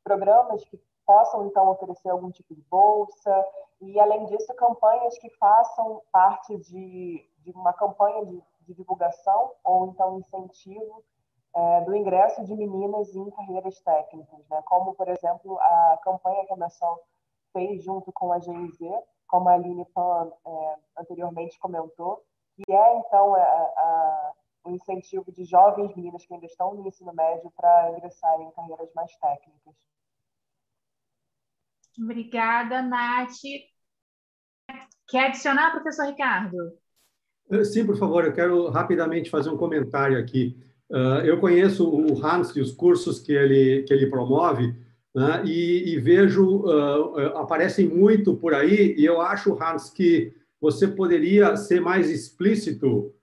programas que possam, então, oferecer algum tipo de bolsa, e, além disso, campanhas que façam parte de, de uma campanha de de divulgação ou então incentivo é, do ingresso de meninas em carreiras técnicas, né? como, por exemplo, a campanha que a Nação fez junto com a GIZ, como a Aline Pan é, anteriormente comentou, que é, então, a, o incentivo de jovens meninas que ainda estão no ensino médio para ingressarem em carreiras mais técnicas. Obrigada, Nath. Quer adicionar, professor Ricardo? Eh, sim, por favor, eu quero rapidamente fazer um comentário aqui. Uh, eu conheço o Hans e os cursos que ele, que ele promove, né, e, e, vejo, uh, aparecem muito por aí, e eu acho, Hans, que você poderia ser mais explícito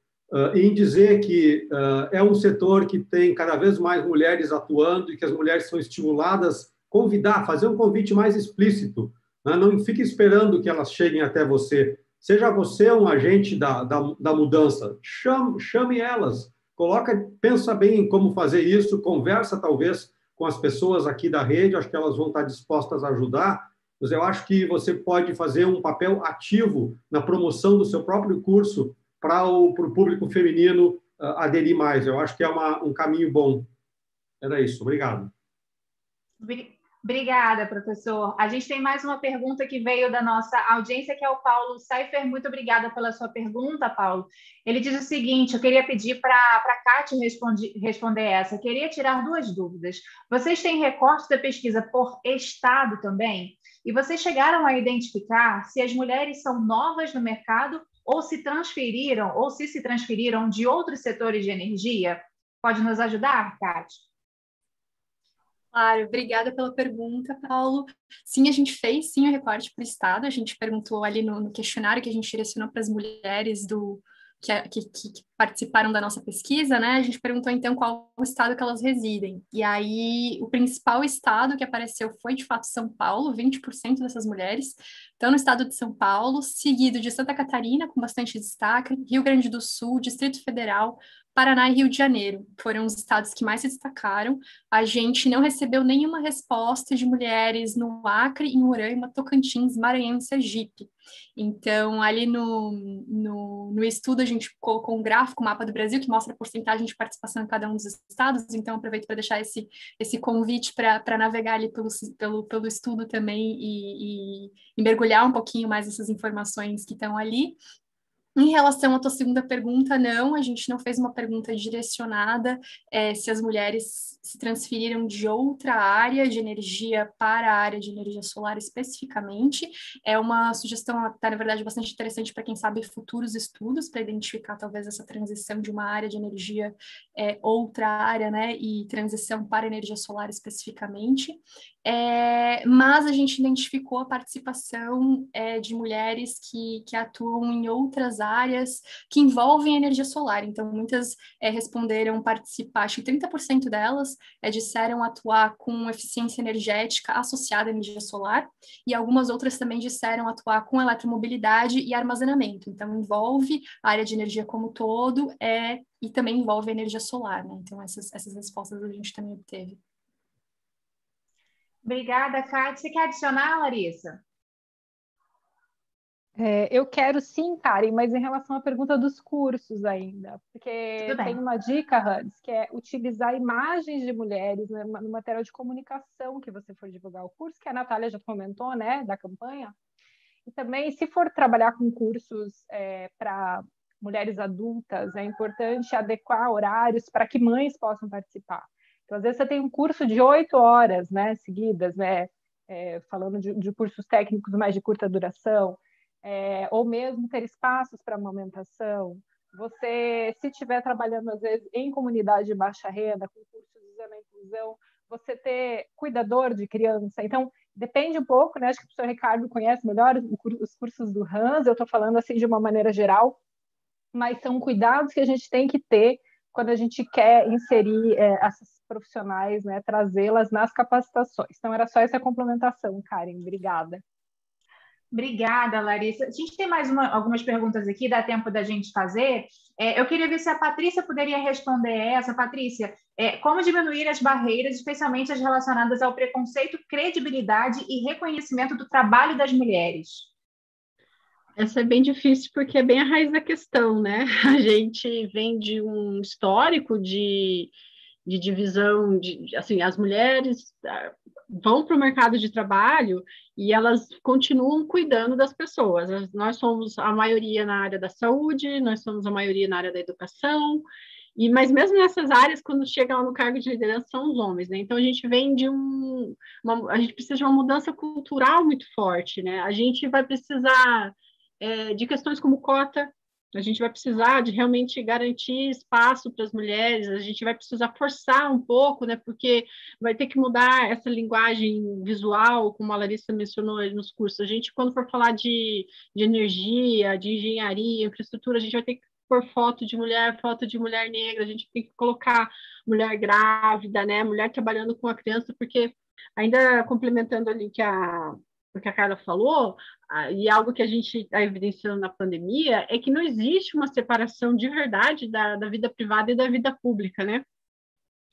em dizer que é um setor que tem cada vez mais mulheres atuando e que as mulheres são estimuladas, convidar, fazer um convite mais explícito. Né, não fique esperando que elas cheguem até você Seja você um agente da, da, da mudança, chame, chame elas, coloca, pensa bem em como fazer isso, conversa talvez com as pessoas aqui da rede, acho que elas vão estar dispostas a ajudar, mas eu acho que você pode fazer um papel ativo na promoção do seu próprio curso para o pro público feminino uh, aderir mais. Eu acho que é uma, um caminho bom. Era isso. Obrigado. Obrigada, professor. A gente tem mais uma pergunta que veio da nossa audiência, que é o Paulo Seifer. Muito obrigada pela sua pergunta, Paulo. Ele diz o seguinte: eu queria pedir para a Kátia responder essa. Eu queria tirar duas dúvidas. Vocês têm recorte da pesquisa por estado também? E vocês chegaram a identificar se as mulheres são novas no mercado ou se transferiram, ou se se transferiram de outros setores de energia? Pode nos ajudar, Kátia? Claro, obrigada pela pergunta, Paulo. Sim, a gente fez sim o recorte para o Estado, a gente perguntou ali no, no questionário que a gente direcionou para as mulheres do, que, que, que, participaram da nossa pesquisa, né? A gente perguntou então qual o estado que elas residem. E aí, o principal estado que apareceu foi de fato São Paulo, 20% dessas mulheres estão no estado de São Paulo, seguido de Santa Catarina, com bastante destaque, Rio Grande do Sul, Distrito Federal, Paraná e Rio de Janeiro foram os estados que mais se destacaram. A gente não recebeu nenhuma resposta de mulheres no Acre, em Roraima, Tocantins, Maranhão e Sergipe. Então, ali no, no, no, estudo, a gente colocou um gráfico, um mapa do Brasil, que mostra a porcentagem de participação em cada um dos estados. Então, aproveito para deixar esse, esse convite para navegar ali pelo, pelo, pelo estudo também e, e, e mergulhar um pouquinho mais essas informações que estão ali. Em relação à tua segunda pergunta, não, a gente não fez uma pergunta direcionada é, se as mulheres se transferiram de outra área de energia para a área de energia solar especificamente. É uma sugestão, até, na verdade, bastante interessante para quem sabe futuros estudos, para identificar talvez essa transição de uma área de energia é, outra área, né, e transição para energia solar especificamente. É, mas a gente identificou a participação é, de mulheres que, que atuam em outras áreas que envolvem energia solar. Então, muitas é, responderam participar, acho que 30% delas é, disseram atuar com eficiência energética associada à energia solar, e algumas outras também disseram atuar com eletromobilidade e armazenamento. Então, envolve a área de energia como todo é, e também envolve a energia solar. Né? Então, essas, essas respostas a gente também obteve. Obrigada, Kátia. Você quer adicionar, Larissa? É, eu quero sim, Karen, mas em relação à pergunta dos cursos ainda, porque tem uma dica, Hans, que é utilizar imagens de mulheres né, no material de comunicação que você for divulgar o curso, que a Natália já comentou, né, da campanha. E também, se for trabalhar com cursos é, para mulheres adultas, é importante adequar horários para que mães possam participar. Então, às vezes, você tem um curso de oito horas né, seguidas, né, é, falando de, de, cursos técnicos mais de curta duração, é, ou mesmo ter espaços para amamentação. Você, se estiver trabalhando, às vezes, em comunidade de baixa renda, com cursos de inclusão, você ter cuidador de criança. Então, depende um pouco, né? Acho que o professor Ricardo conhece melhor os cursos do Hans, eu estou falando assim de uma maneira geral, mas são cuidados que a gente tem que ter quando a gente quer inserir é, essas profissionais, né, trazê-las nas capacitações. Então, era só essa complementação, Karen. Obrigada. Obrigada, Larissa. A gente tem mais uma, algumas perguntas aqui, dá tempo da gente fazer. É, eu queria ver se a Patrícia poderia responder essa. Patrícia, é, como diminuir as barreiras, especialmente as relacionadas ao preconceito, credibilidade e reconhecimento do trabalho das mulheres? Essa é bem difícil porque é bem a raiz da questão, né? [laughs] A gente vem de um histórico de de divisão, de, assim, as mulheres ah, vão para o mercado de trabalho e elas continuam cuidando das pessoas. Nós somos a maioria na área da saúde, nós somos a maioria na área da educação, e mas mesmo nessas áreas, quando chegam no cargo de liderança, são os homens, né? Então a gente vem de um, uma, a gente precisa de uma mudança cultural muito forte, né? A gente vai precisar é, de questões como cota, a gente vai precisar de realmente garantir espaço para as mulheres, a gente vai precisar forçar um pouco, né? Porque vai ter que mudar essa linguagem visual, como a Larissa mencionou nos cursos. A gente, quando for falar de, de energia, de engenharia, infraestrutura, a gente vai ter que pôr foto de mulher, foto de mulher negra, a gente tem que colocar mulher grávida, né? Mulher trabalhando com a criança, porque ainda complementando ali que a porque a Carla falou, e algo que a gente está evidenciando na pandemia, é que não existe uma separação de verdade da, da vida privada e da vida pública, né?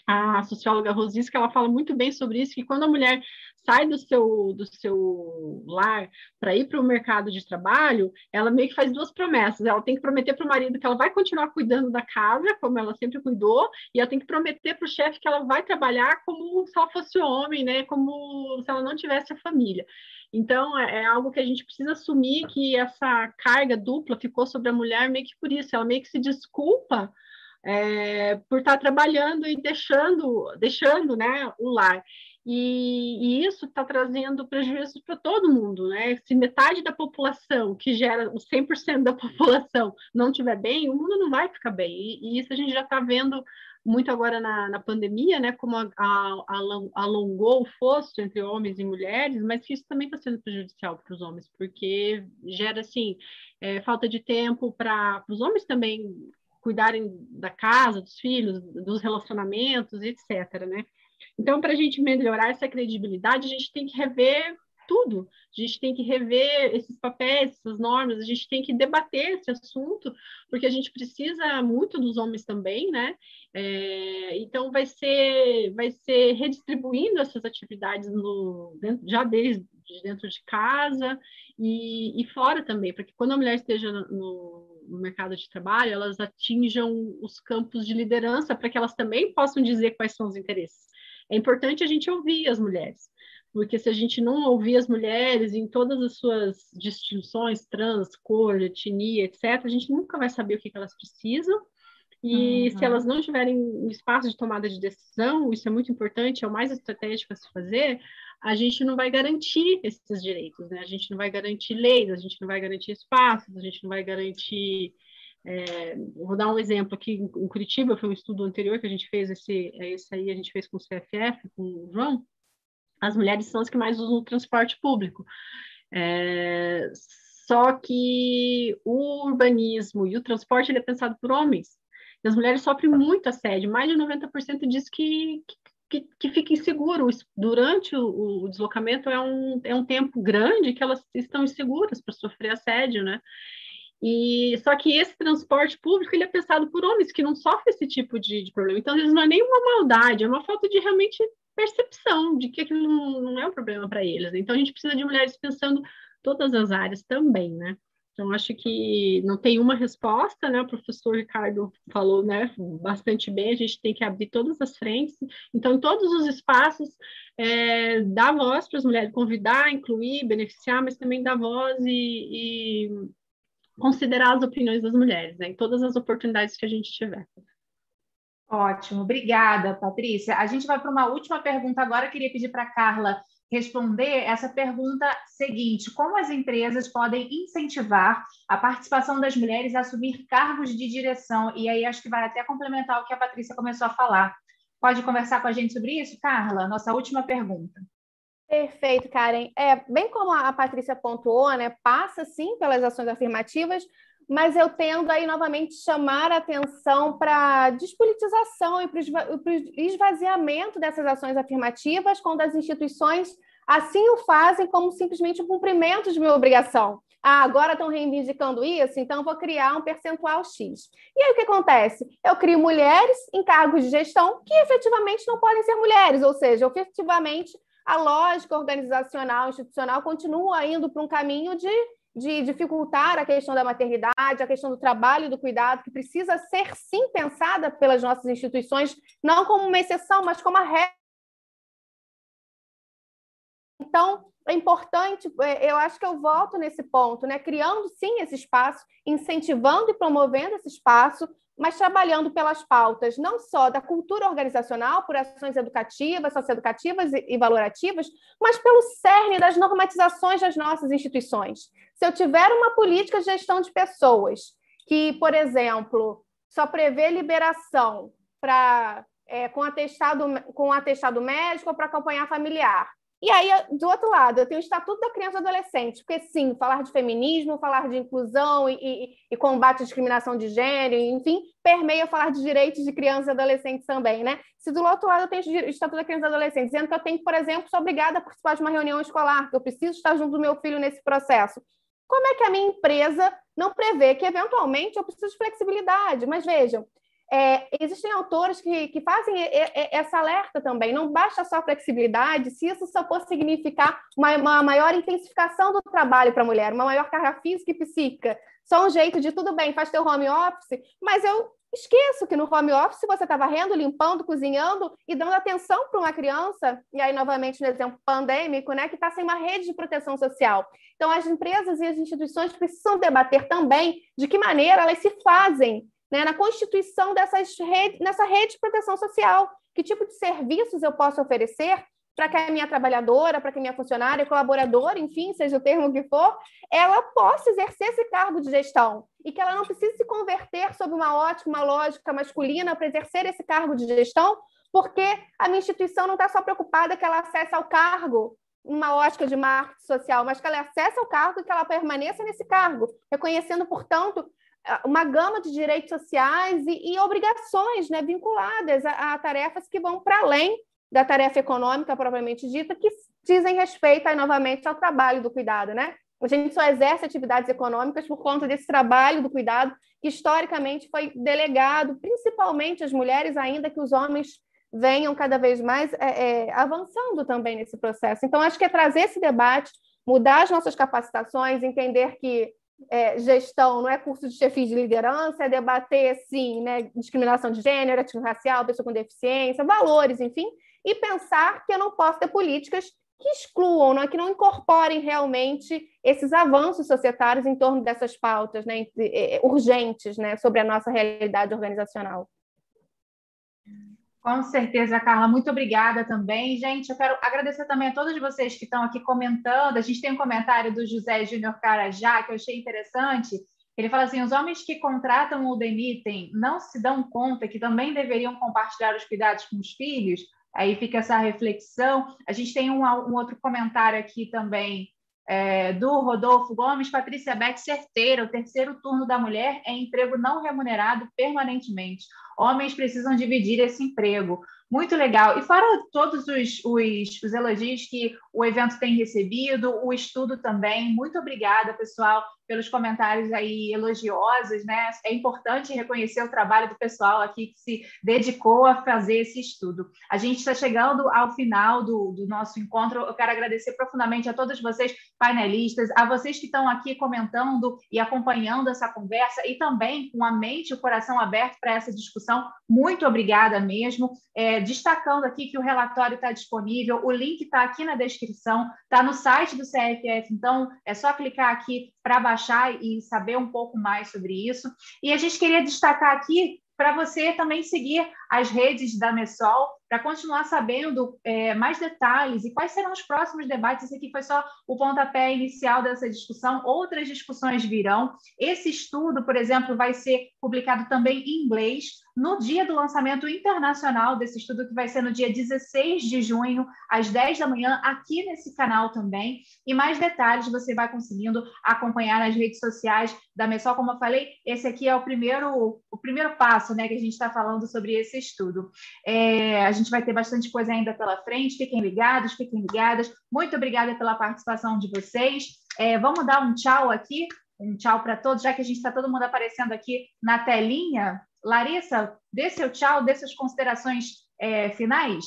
A socióloga Rosiska, ela fala muito bem sobre isso, que quando a mulher sai do seu, do seu lar para ir para o mercado de trabalho, ela meio que faz duas promessas. Ela tem que prometer para o marido que ela vai continuar cuidando da casa, como ela sempre cuidou, e ela tem que prometer para o chefe que ela vai trabalhar como se ela fosse homem, né? Como se ela não tivesse a família. Então, é, é algo que a gente precisa assumir que essa carga dupla ficou sobre a mulher meio que por isso. Ela meio que se desculpa é, por estar trabalhando e deixando, deixando né, o lar. E, e isso está trazendo prejuízos para todo mundo, né? Se metade da população, que gera o 100% da [laughs] população, não estiver bem, o mundo não vai ficar bem. E, e isso a gente já está vendo muito agora na, na pandemia, né? Como a, a, a, alongou o fosso entre homens e mulheres, mas que isso também está sendo prejudicial para os homens, porque gera, assim, é, falta de tempo para os homens também cuidarem da casa, dos filhos, dos relacionamentos, etc. Né? Então, para a gente melhorar essa credibilidade, a gente tem que rever tudo. A gente tem que rever esses papéis, essas normas, a gente tem que debater esse assunto, porque a gente precisa muito dos homens também, né? É, então vai ser, vai ser redistribuindo essas atividades no, dentro, já desde dentro de casa e, e fora também, para que quando a mulher esteja no, no mercado de trabalho, elas atinjam os campos de liderança para que elas também possam dizer quais são os interesses. É importante a gente ouvir as mulheres, porque se a gente não ouvir as mulheres em todas as suas distinções, trans, cor, etnia, etc., a gente nunca vai saber o que, que elas precisam. E uhum. se elas não tiverem um espaço de tomada de decisão, isso é muito importante, é o mais estratégico a se fazer, a gente não vai garantir esses direitos, né? A gente não vai garantir leis, a gente não vai garantir espaços, a gente não vai garantir. É, vou dar um exemplo aqui em Curitiba, foi um estudo anterior que a gente fez, esse, esse aí a gente fez com o CFF, com o João, as mulheres são as que mais usam o transporte público. É, só que o urbanismo e o transporte ele é pensado por homens. E as mulheres sofrem muito assédio. Mais de 90% diz que, que, que fica inseguro. Durante o, o, deslocamento é um, é um tempo grande que elas estão inseguras para sofrer assédio, né? E só que esse transporte público ele é pensado por homens que não sofrem esse tipo de, de problema. Então, às vezes não é nenhuma maldade, é uma falta de realmente percepção de que aquilo não, é um problema para eles. Então, a gente precisa de mulheres pensando todas as áreas também, né? Então, acho que não tem uma resposta, né? O professor Ricardo falou né, bastante bem, a gente tem que abrir todas as frentes. Então, em todos os espaços, é, dar voz para as mulheres, convidar, incluir, beneficiar, mas também dar voz e, e considerar as opiniões das mulheres, né? Em todas as oportunidades que a gente tiver. Ótimo, obrigada, Patrícia. A gente vai para uma última pergunta agora. Eu queria pedir para a Carla responder essa pergunta seguinte: como as empresas podem incentivar a participação das mulheres a assumir cargos de direção? E aí acho que vai até complementar o que a Patrícia começou a falar. Pode conversar com a gente sobre isso, Carla? Nossa última pergunta. Perfeito, Karen. É, bem como a Patrícia pontuou, né, passa sim pelas ações afirmativas, mas eu tendo aí novamente chamar a atenção para a despolitização e para o esvaziamento dessas ações afirmativas, quando as instituições assim o fazem como simplesmente um cumprimento de minha obrigação. Ah, agora estão reivindicando isso, então vou criar um percentual X. E aí o que acontece? Eu crio mulheres em cargos de gestão que efetivamente não podem ser mulheres, ou seja, efetivamente a lógica organizacional, institucional continua indo para um caminho de de dificultar a questão da maternidade, a questão do trabalho e do cuidado, que precisa ser sim pensada pelas nossas instituições, não como uma exceção, mas como a regra. Então, é importante, é, eu acho que eu volto nesse ponto, né? Criando sim esse espaço, incentivando e promovendo esse espaço, mas trabalhando pelas pautas não só da cultura organizacional, por ações educativas, socioeducativas e valorativas, mas pelo cerne das normatizações das nossas instituições. Se eu tiver uma política de gestão de pessoas que, por exemplo, só prevê liberação para é, com atestado com atestado médico ou para acompanhar familiar, e aí, do outro lado, eu tenho o Estatuto da Criança e do Adolescente, porque sim, falar de feminismo, falar de inclusão e, e, e, combate à discriminação de gênero, enfim, permeia falar de direitos de crianças e adolescentes também, né? Se do outro lado eu tenho o Estatuto da Criança e do Adolescente, dizendo que eu tenho, por exemplo, sou obrigada a participar de uma reunião escolar, que eu preciso estar junto do meu filho nesse processo. Como é que a minha empresa não prevê que, eventualmente, eu preciso de flexibilidade? Mas vejam, é, existem autores que, que fazem essa alerta também. Não basta só flexibilidade, se isso só for significar uma, uma maior intensificação do trabalho para a mulher, uma maior carga física e psíquica. Só um jeito de tudo bem, faz teu home office, mas eu esqueço que no home office você está varrendo, limpando, cozinhando e dando atenção para uma criança, e aí, novamente, no exemplo pandêmico, né, que está sem uma rede de proteção social. Então, as empresas e as instituições precisam debater também de que maneira elas se fazem né, na constituição dessas rede, nessa rede de proteção social. Que tipo de serviços eu posso oferecer para que a minha trabalhadora, para que a minha funcionária, colaboradora, enfim, seja o termo que for, ela possa exercer esse cargo de gestão e que ela não precise se converter sob uma ótica, uma lógica masculina para exercer esse cargo de gestão, porque a minha instituição não está só preocupada que ela acesse ao cargo uma ótica de marketing social, mas que ela acesse ao cargo e que ela permaneça nesse cargo, reconhecendo, portanto, uma gama de direitos sociais e, e obrigações né, vinculadas a, a, tarefas que vão para além da tarefa econômica propriamente dita, que dizem respeito aí, novamente ao trabalho do cuidado. Né? A gente só exerce atividades econômicas por conta desse trabalho do cuidado que historicamente foi delegado principalmente às mulheres, ainda que os homens venham cada vez mais é, é, avançando também nesse processo. Então, acho que é trazer esse debate, mudar as nossas capacitações, entender que é, gestão, não é curso de chefia de liderança, é debater, sim, né, discriminação de gênero, racial, pessoa com deficiência, valores, enfim, e pensar que eu não posso ter políticas que excluam, não é? que não incorporem realmente esses avanços societários em torno dessas pautas né? É, urgentes né? sobre a nossa realidade organizacional. Com certeza, Carla. Muito obrigada também. Gente, eu quero agradecer também a todos vocês que estão aqui comentando. A gente tem um comentário do José Júnior Carajá, que eu achei interessante. Ele fala assim: os homens que contratam ou demitem não se dão conta que também deveriam compartilhar os cuidados com os filhos? Aí fica essa reflexão. A gente tem um, um outro comentário aqui também é, do Rodolfo Gomes, Patrícia Beck, certeira, o terceiro turno da mulher é emprego não remunerado permanentemente. Homens precisam dividir esse emprego. Muito legal. E fora todos os, os, os, elogios que o evento tem recebido, o estudo também. Muito obrigada, pessoal, pelos comentários aí elogiosos, né? É importante reconhecer o trabalho do pessoal aqui que se dedicou a fazer esse estudo. A gente está chegando ao final do, do nosso encontro. Eu quero agradecer profundamente a todos vocês, painelistas, a vocês que estão aqui comentando e acompanhando essa conversa e também com a mente e o coração aberto para essa discussão. Muito obrigada mesmo. É, destacando aqui que o relatório está disponível, o link está aqui na descrição, está no site do CFF, então é só clicar aqui para baixar e saber um pouco mais sobre isso. E a gente queria destacar aqui para você também seguir as redes da Messol para continuar sabendo é, mais detalhes e quais serão os próximos debates. Esse aqui foi só o pontapé inicial dessa discussão, outras discussões virão. Esse estudo, por exemplo, vai ser publicado também em inglês no dia do lançamento internacional desse estudo, que vai ser no dia 16 de junho, às 10 da manhã, aqui nesse canal também. E mais detalhes você vai conseguindo acompanhar nas redes sociais da Messol. Como eu falei, esse aqui é o primeiro, o primeiro passo né, que a gente está falando sobre esse estudo. É, a gente vai ter bastante coisa ainda pela frente. Fiquem ligados, fiquem ligadas. Muito obrigada pela participação de vocês. É, vamos dar um tchau aqui, um tchau para todos, já que a gente está todo mundo aparecendo aqui na telinha. Larissa, dê seu tchau, dê suas considerações é, finais.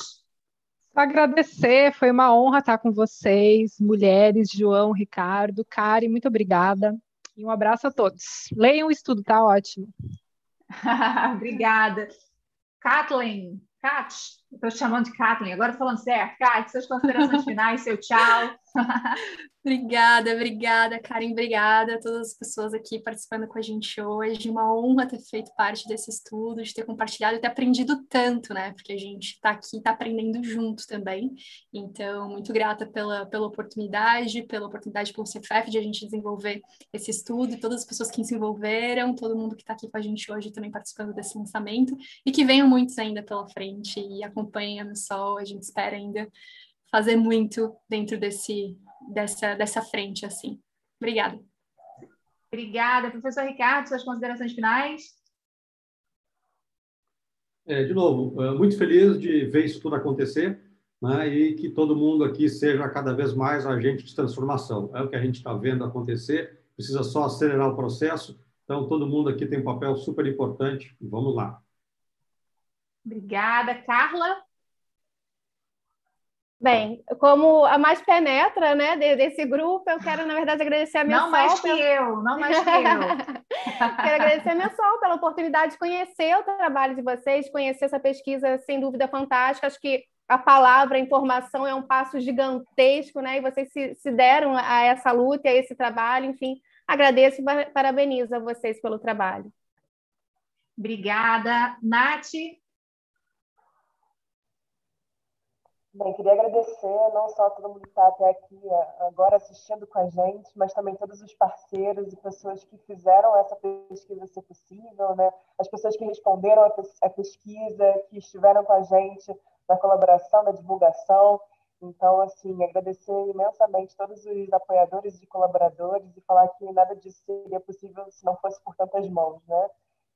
Agradecer, foi uma honra estar com vocês, mulheres, João, Ricardo, Kari, muito obrigada. E um abraço a todos. Leiam o estudo, tá ótimo. [laughs] obrigada. Kathleen, Kat, estou chamando de Kathleen, agora falando certo. Kat, suas considerações finais, seu tchau. [laughs] obrigada, obrigada, Karen, obrigada a todas as pessoas aqui participando com a gente hoje. Uma honra ter feito parte desse estudo, de ter compartilhado e ter aprendido tanto, né? Porque a gente está aqui, está aprendendo junto também. Então, muito grata pela, pela oportunidade, pela oportunidade pelo CFF de a gente desenvolver esse estudo, e todas as pessoas que se envolveram, todo mundo que está aqui com a gente hoje também participando desse lançamento, e que venham muitos ainda pela frente e acompanhem a Sol, a gente espera ainda fazer muito dentro desse, dessa, dessa frente, assim. Obrigada. Obrigada. Professor Ricardo, suas considerações finais? É, de novo, é, muito feliz de ver isso tudo acontecer né, e que todo mundo aqui seja cada vez mais agente de transformação. É o que a gente está vendo acontecer, precisa só acelerar o processo. Então, todo mundo aqui tem um papel super importante. Vamos lá. Obrigada. Carla? Bem, como a mais penetra, né, desse grupo, eu quero, na verdade, agradecer a minha Não mais que eu, não mais que eu. [laughs] quero agradecer a minha Sol pela oportunidade de conhecer o trabalho de vocês, conhecer essa pesquisa, sem dúvida, fantástica. Acho que a palavra, a informação é um passo gigantesco, né, e vocês se, se deram a essa luta, a esse trabalho, enfim, agradeço e parabenizo a vocês pelo trabalho. Obrigada. Nath, Bem, queria agradecer não só todo mundo que está até aqui agora assistindo com a gente, mas também todos os parceiros e pessoas que fizeram essa pesquisa ser possível, né? As pessoas que responderam a pesquisa, que estiveram com a gente na colaboração, na divulgação. Então, assim, agradecer imensamente todos os apoiadores e colaboradores e falar que nada disso seria possível se não fosse por tantas mãos, né?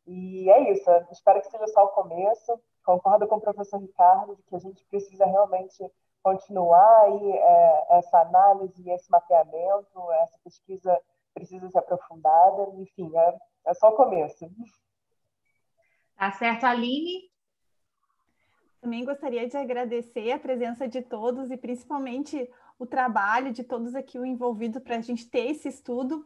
E é isso. Espero que seja só o começo concordo com o professor Ricardo de que a gente precisa realmente continuar aí, é, essa análise, esse mapeamento, essa pesquisa precisa ser aprofundada, enfim, é, é só o começo. Tá certo, Aline? Também gostaria de agradecer a presença de todos e principalmente o trabalho de todos aqui envolvidos para a gente ter esse estudo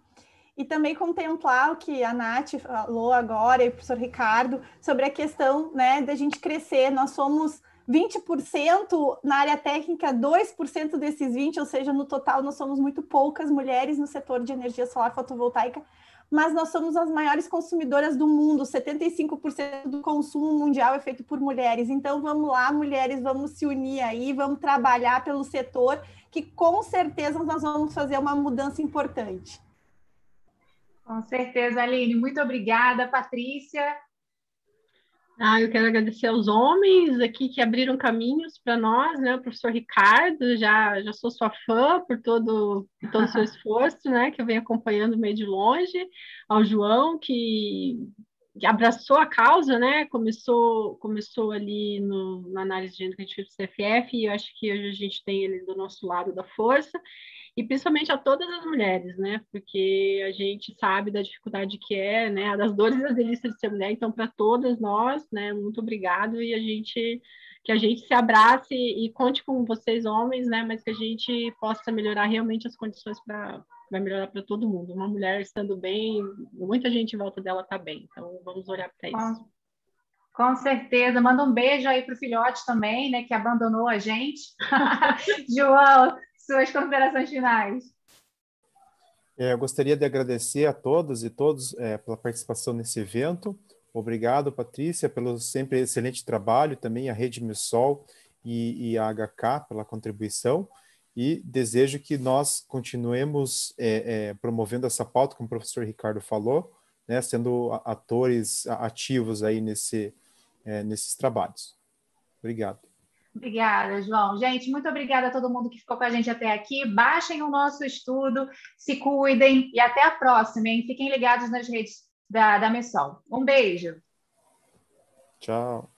e também contemplar o que a Nath falou agora e o professor Ricardo sobre a questão né, da gente crescer. Nós somos 20% na área técnica, 2% desses 20%, ou seja, no total nós somos muito poucas mulheres no setor de energia solar fotovoltaica, mas nós somos as maiores consumidoras do mundo, 75% do consumo mundial é feito por mulheres. Então vamos lá, mulheres, vamos se unir aí, vamos trabalhar pelo setor, que com certeza nós vamos fazer uma mudança importante. Com certeza, Aline. Muito obrigada, Patrícia. Ah, eu quero agradecer aos homens aqui que abriram caminhos para nós, né? O professor Ricardo, já, já sou sua fã por todo, por todo o seu [laughs] esforço, né? Que eu venho acompanhando meio de longe. Ao João, que, que abraçou a causa, né? Começou, começou ali no, na análise de gênero que a gente fez do CFF, e eu acho que hoje a gente tem ele do nosso lado da força e principalmente a todas as mulheres, né? Porque a gente sabe da dificuldade que é, né? Das dores e das delícias de ser mulher. Então, para todas nós, né? Muito obrigado e a gente que a gente se abrace e conte com vocês homens, né? Mas que a gente possa melhorar realmente as condições para vai melhorar para todo mundo. Uma mulher estando bem, muita gente em volta dela está bem. Então, vamos olhar para isso. Com certeza. Manda um beijo aí para o filhote também, né? Que abandonou a gente. [laughs] João, suas considerações finais. É, eu gostaria de agradecer a todas e todos é, pela participação nesse evento. Obrigado, Patrícia, pelo sempre excelente trabalho, também a Rede Missol e, e a HK pela contribuição. E desejo que nós continuemos é, é, promovendo essa pauta, como o professor Ricardo falou, né, sendo atores ativos aí nesse, é, nesses trabalhos. Obrigado. Obrigada, João. Gente, muito obrigada a todo mundo que ficou com a gente até aqui. Baixem o nosso estudo, se cuidem e até a próxima, hein? Fiquem ligados nas redes da, da Messol. Um beijo. Tchau.